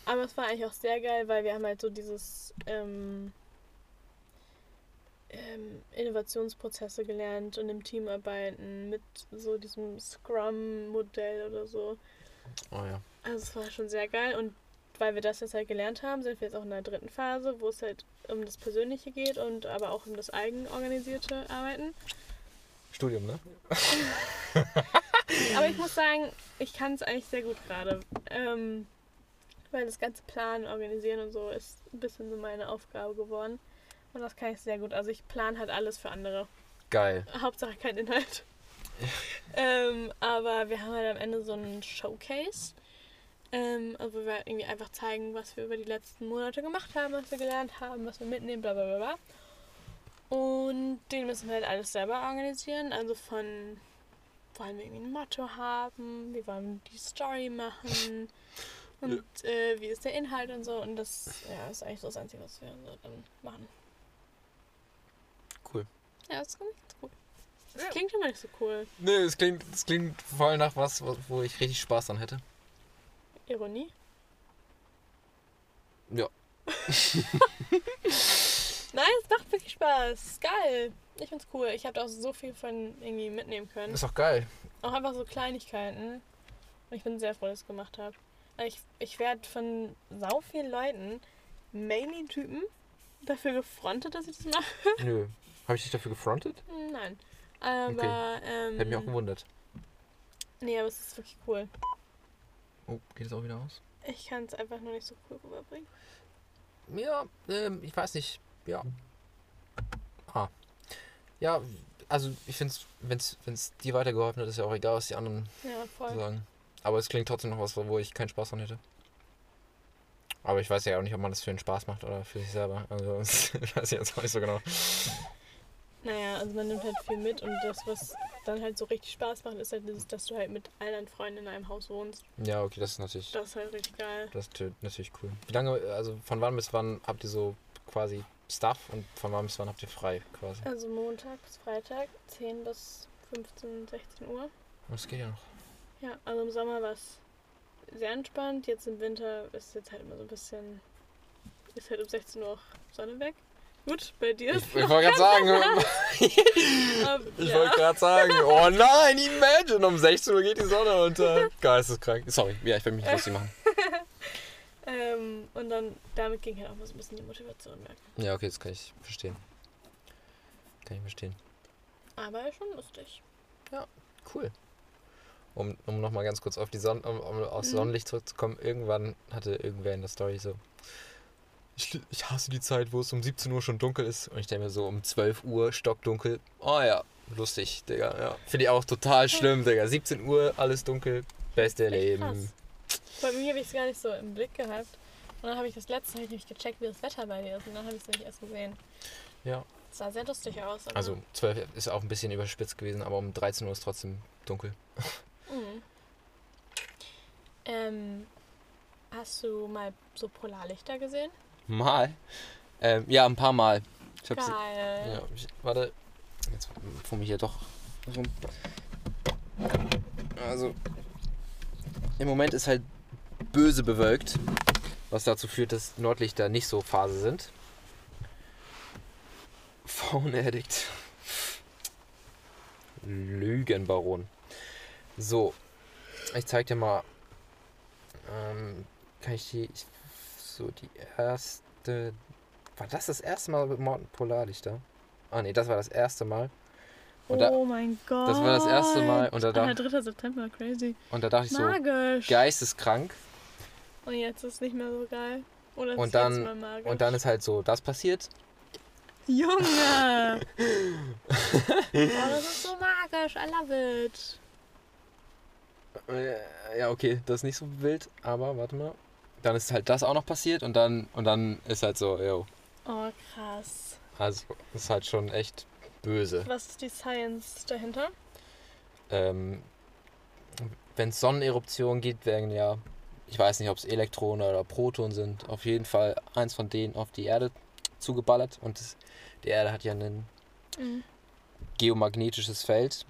Aber es war eigentlich auch sehr geil, weil wir haben halt so dieses ähm, ähm, Innovationsprozesse gelernt und im Team arbeiten mit so diesem Scrum-Modell oder so. Oh ja. Also es war schon sehr geil und weil wir das jetzt halt gelernt haben, sind wir jetzt auch in der dritten Phase, wo es halt um das Persönliche geht und aber auch um das eigenorganisierte Arbeiten. Studium, ne? Aber ich muss sagen, ich kann es eigentlich sehr gut gerade. Ähm, weil das ganze Planen, Organisieren und so ist ein bisschen so meine Aufgabe geworden. Und das kann ich sehr gut. Also ich plane halt alles für andere. Geil. Hauptsache kein Inhalt. ähm, aber wir haben halt am Ende so einen Showcase. Ähm, also wo wir irgendwie einfach zeigen, was wir über die letzten Monate gemacht haben, was wir gelernt haben, was wir mitnehmen, bla bla bla bla. Und den müssen wir halt alles selber organisieren. Also von wollen wir irgendwie ein Motto haben, wir wollen die Story machen und äh, wie ist der Inhalt und so. Und das ja, ist eigentlich so das Einzige, was wir so dann machen. Cool. Ja, das ist ganz gut. Das klingt immer nicht so cool. Nee, es klingt, es klingt voll nach was, wo- ich richtig Spaß dran hätte. Ironie? Ja. Nein, es macht wirklich Spaß. Ist geil. Ich find's cool. Ich habe auch so viel von irgendwie mitnehmen können. Ist doch geil. Auch einfach so Kleinigkeiten. Und ich bin sehr froh, dass ich es gemacht habe. Ich, ich werde von sau vielen Leuten, mainly Typen, dafür gefrontet, dass ich das mache. Nö. Habe ich dich dafür gefrontet? Nein. Aber, ähm. Hätte mich auch gewundert. Nee, aber es ist wirklich cool. Oh, geht es auch wieder aus? Ich kann es einfach nur nicht so cool rüberbringen. Ja, ähm, ich weiß nicht. Ja. Ah. Ja, also ich finde es, wenn es dir weitergeholfen hat, ist ja auch egal, was die anderen Ja, voll. sagen. Aber es klingt trotzdem noch was, wo ich keinen Spaß dran hätte. Aber ich weiß ja auch nicht, ob man das für den Spaß macht oder für sich selber. Also ich weiß jetzt auch nicht so genau. Naja, also man nimmt halt viel mit und das, was dann halt so richtig Spaß macht, ist halt dieses, dass du halt mit all deinen Freunden in einem Haus wohnst. Ja, okay, das ist natürlich, Das ist halt richtig geil. das ist natürlich cool. Wie lange, also von wann bis wann habt ihr so quasi Stuff und von wann bis wann habt ihr frei quasi? Also Montag bis Freitag, 10 bis 15, 16 Uhr. Und das geht ja noch. Ja, also im Sommer war es sehr entspannt. Jetzt im Winter ist jetzt halt immer so ein bisschen. Ist halt um 16 Uhr auch Sonne weg. Gut, bei dir Ich, ist ich wollte gerade sagen, ähm, ich ja. wollte gerade sagen, oh nein, imagine, um 16 Uhr geht die Sonne unter. Geisteskrank. Sorry, ja, ich will mich nicht lustig machen. ähm, und dann damit ging halt auch mal so ein bisschen die Motivation weg. Ja, okay, das kann ich verstehen. Kann ich verstehen. Aber schon lustig. Cool. Um, um nochmal ganz kurz auf die Sonne, um, um aufs Mhm. Sonnenlicht zurückzukommen, irgendwann hatte irgendwer in der Story so. Ich, ich hasse die Zeit, wo es um 17 Uhr schon dunkel ist. Und ich denke mir so um 12 Uhr stockdunkel. Oh ja, lustig, Digga. Ja. Finde ich auch total schlimm, Digga. 17 Uhr, alles dunkel, beste Leben. krass. Bei mir habe ich es gar nicht so im Blick gehabt. Und dann habe ich das letzte, ich nämlich gecheckt, wie das Wetter bei dir ist. Und dann habe ich es nämlich erst gesehen. Ja. Es sah sehr lustig aus. Also 12 ist auch ein bisschen überspitzt gewesen, aber um 13 Uhr ist trotzdem dunkel. Ähm, hast du mal so Polarlichter gesehen? Mal? Ähm, ja, ein paar Mal. Ich hab sie, Geil. ja, ich, warte. Jetzt fummel ich hier doch rum. Also, im Moment ist halt böse bewölkt, was dazu führt, dass Nordlichter nicht so Phase sind. Phone Addict. Lügenbaron. So, ich zeig dir mal. Ähm, kann ich die. Ich, so, die erste. War das das erste Mal mit Morten Polarlichter? Ah, nee, das war das erste Mal. Und da, oh mein Gott. das war das erste Mal und da, da, Alter, 3. September, crazy. und da dachte ich so, Magisch. geisteskrank. Und jetzt ist es nicht mehr so geil. Oder Und dann- jetzt mal magisch? Und dann ist halt so das passiert. Junge! oh, das ist so magisch. I love it. Äh, Ja, okay, das ist nicht so wild, aber warte mal. Dann ist halt das auch noch passiert und dann und dann ist halt so, yo. Oh, krass. Also ist halt schon echt böse. Was ist die Science dahinter? Ähm, Wenn es Sonneneruptionen gibt, werden ja, ich weiß nicht, ob es Elektronen oder Protonen sind, auf jeden Fall eins von denen auf die Erde zugeballert und das, die Erde hat ja ein Mhm. geomagnetisches Feld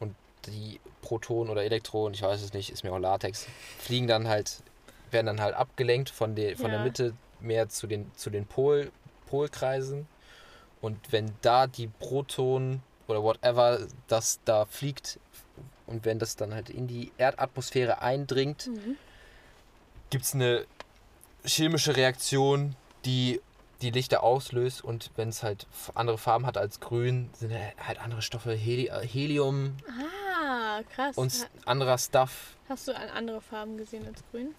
und die Protonen oder Elektronen, ich weiß es nicht, ist mir auch Latex, fliegen dann halt, werden dann halt abgelenkt von, der von der Ja. Mitte mehr zu den, zu den Pol, Polkreisen. Und wenn da die Protonen oder whatever das da fliegt und wenn das dann halt in die Erdatmosphäre eindringt, Mhm. gibt es eine chemische Reaktion, die die Lichter auslöst und wenn es halt andere Farben hat als grün, sind halt andere Stoffe, Heli äh, Helium Ah, krass. und anderer Stuff. Hast du an- andere Farben gesehen als grün?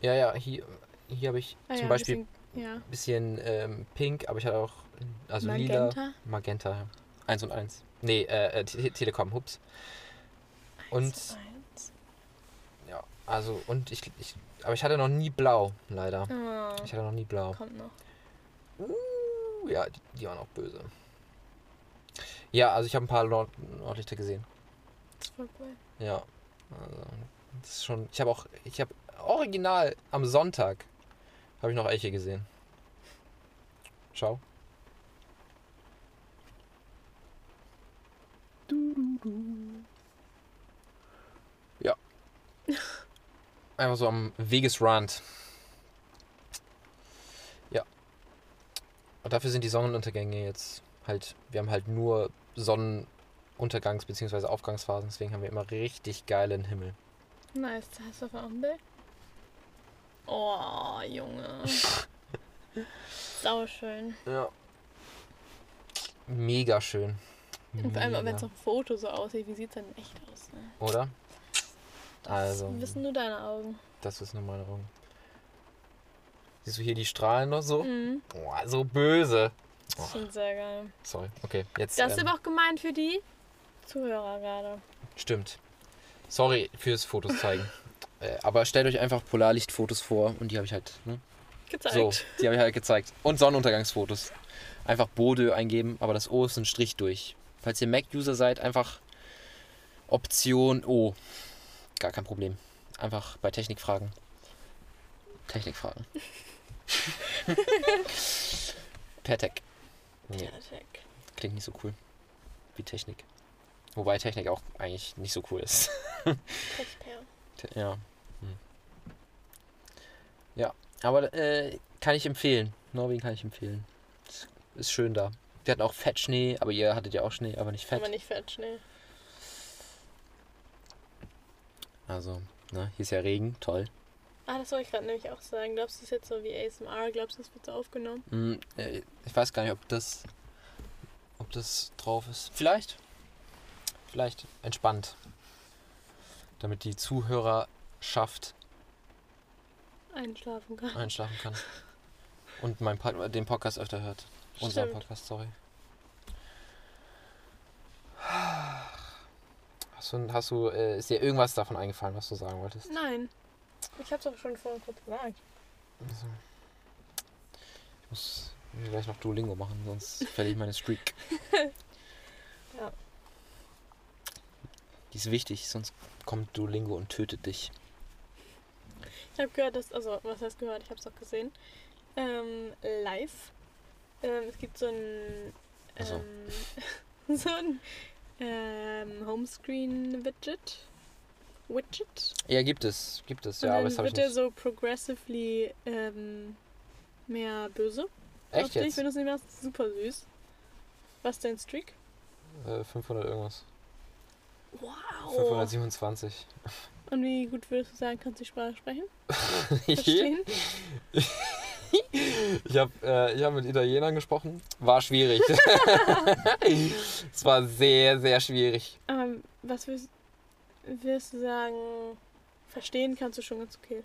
Ja, ja, hier, hier habe ich Ah, zum ja, Beispiel ein bisschen, ja. bisschen ähm, pink, aber ich hatte auch also lila, Magenta. Magenta, ja. 1 und 1. Nee, äh, äh, Te Telekom, hups. Und Eins, eins. ja, also und ich, ich aber ich hatte noch nie blau, leider. Oh, Ich hatte noch nie blau. kommt noch. Uh, ja, die, die waren auch böse. Ja, also ich habe ein paar Nord Nordlichter gesehen. Voll cool. Ja. Also, das ist schon. Ich habe auch. Ich habe original am Sonntag habe ich noch Elche gesehen. Schau. Du, du, du. Ja. Einfach so am Wegesrand. Ja. Und dafür sind die Sonnenuntergänge jetzt halt, wir haben halt nur Sonnenuntergangs- bzw. Aufgangsphasen, deswegen haben wir immer richtig geilen Himmel. Nice. Hast du ein Bild? Oh, Junge. Sauschön. Ja. Mega schön. Und vor allem, wenn es auf dem Foto so aussieht, wie sieht es denn echt aus? Ne? Oder? Das Also. wissen nur deine Augen. Das ist nur meine Augen. Siehst du hier die Strahlen noch so? Mhm. Boah, so böse. Das ist schon sehr geil. Sorry. Okay, jetzt. Das ist ähm, aber auch gemeint für die Zuhörer gerade. Stimmt. Sorry fürs Fotos zeigen. Äh, aber stellt euch einfach Polarlichtfotos vor und die habe ich halt, ne? Gezeigt. So, die habe ich halt gezeigt. Und Sonnenuntergangsfotos. Einfach Bode eingeben, aber das O ist ein Strich durch. Falls ihr Mac-User seid, einfach Option O. Gar kein Problem. Einfach bei Technik fragen. Technik fragen. Pertec. Nee, Ja, check. klingt nicht so cool wie Technik. Wobei Technik auch eigentlich nicht so cool ist. Ja. Hm. Ja, aber äh, kann ich empfehlen. Norwegen kann ich empfehlen. Ist- schön da. Wir hatten auch Fettschnee, aber ihr hattet ja auch Schnee, aber nicht fett. Aber nicht fett, Schnee. Also, ne, hier ist ja Regen, toll. Ah, das wollte ich gerade nämlich auch sagen. Glaubst du, das ist jetzt so wie ASMR? Glaubst du, das wird so aufgenommen? Äh, ich weiß gar nicht, ob das, ob das drauf ist. Vielleicht. Vielleicht entspannt. Damit die Zuhörerschaft Einschlafen kann. einschlafen kann. Und mein Pod den Podcast öfter hört. Unser Stimmt. Podcast, sorry. Hast du, hast du äh, ist dir irgendwas davon eingefallen, was du sagen wolltest? Nein. Ich hab's doch schon vorhin kurz gesagt. Also, ich muss gleich noch Duolingo machen, sonst verliere ich meine Streak. Ja. Die ist wichtig, sonst kommt Duolingo und tötet dich. Ich habe gehört, dass, also was heißt gehört? Ich habe es auch gesehen. Ähm, live. Ähm, es gibt so ein, Ach so. ähm, so ein ähm, Homescreen-Widget. Widget. Ja, gibt es. Gibt es, ja, aber das habe ich wird er nicht. so progressively ähm, mehr böse. Echt dich, jetzt? wenn du es nicht machst. Super süß. Was ist dein Streak? Äh, 500 irgendwas. Wow. 527. Und wie gut würdest du sagen, kannst du die Sprache sprechen? Verstehen? Ich habe äh, ich hab mit Italienern gesprochen. War schwierig. es war sehr, sehr schwierig. Aber was würdest, würdest du sagen, verstehen kannst du schon ganz okay?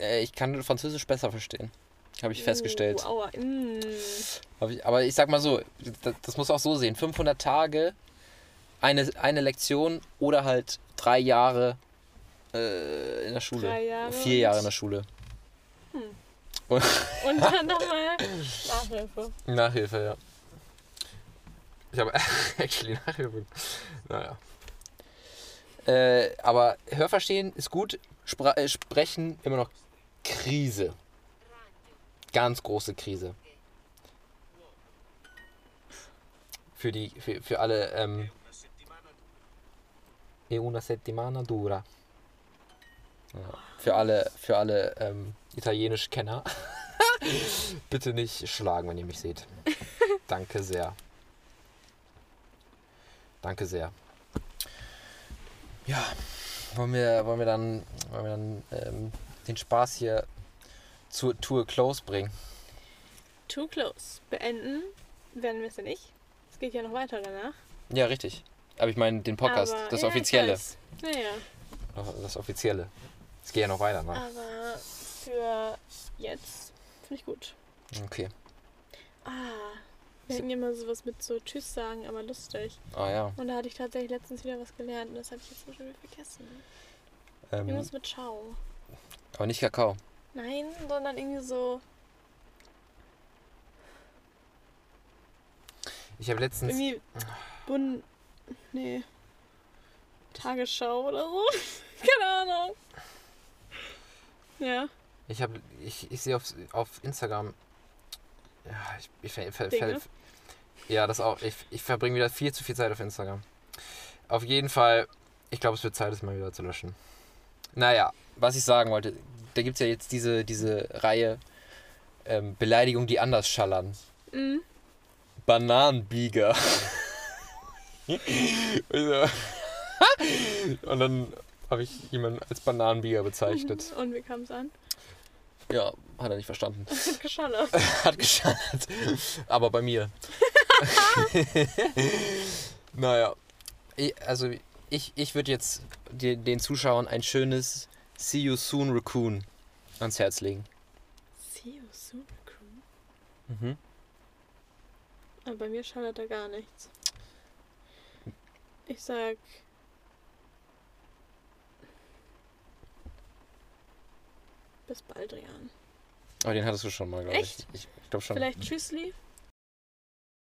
Äh, ich kann Französisch besser verstehen. Habe ich festgestellt. Uh, aua. Mm. Ich, aber ich sag mal so, das, das muss auch so sehen. 500 Tage, eine, eine Lektion oder halt drei Jahre äh, in der Schule. Drei Jahre Vier und- Jahre in der Schule. Und dann nochmal Nachhilfe. Nachhilfe, ja. Ich habe actually Nachhilfe. Naja. Äh, aber Hörverstehen ist gut, Spra äh, Sprechen immer noch Krise. Ganz große Krise. Für die, für, für alle, ähm. E una settimana dura. Ja. Für alle, für alle, Ähm, Italienisch-Kenner. Bitte nicht schlagen, wenn ihr mich seht. Danke sehr. Danke sehr. ja, wollen wir, wollen wir dann, wollen wir dann ähm, den Spaß hier zur Tour Close bringen? Too close. Beenden werden wir es ja nicht. Es geht ja noch weiter danach. Ja, richtig. Aber ich meine den Podcast, Aber- das ja, Offizielle. weiß. Naja, Das Offizielle. Es geht ja noch weiter, ne? aber für jetzt finde ich gut. Okay. Ah, wir hatten ja immer sowas mit so Tschüss sagen, aber lustig. Ah ja. Und da hatte ich tatsächlich letztens wieder was gelernt und das habe ich jetzt schon wieder vergessen. Ähm, Irgendwas mit Ciao. aber nicht Kakao. Nein, sondern irgendwie so. Ich habe letztens. Irgendwie. Bund. Nee. Tagesschau oder so. Keine Ahnung. Ja. Ich habe, ich, ich sehe auf, auf Instagram, ja, ich, ich ver, ver, ver, Ja, das auch. Ich, ich verbringe wieder viel zu viel Zeit auf Instagram. Auf jeden Fall, ich glaube, es wird Zeit, es mal wieder zu löschen. Naja, was ich sagen wollte, da gibt es ja jetzt diese, diese Reihe ähm, Beleidigungen, die anders schallern. Mhm. Bananenbieger. Also, Und dann habe ich jemanden als Bananenbieger bezeichnet. Und wie kam es an? Ja, hat er nicht verstanden. Hat geschallert. Hat geschadet. Aber bei mir. naja. Ich, also ich, ich würde jetzt den, den Zuschauern ein schönes See You Soon Raccoon ans Herz legen. See you soon, Crew. Mhm. Aber bei mir schallert da gar nichts. Ich sag. Bis bald, Rian. Aber den hattest du schon mal, glaube ich. Ich, ich glaube schon. Vielleicht Tschüssli?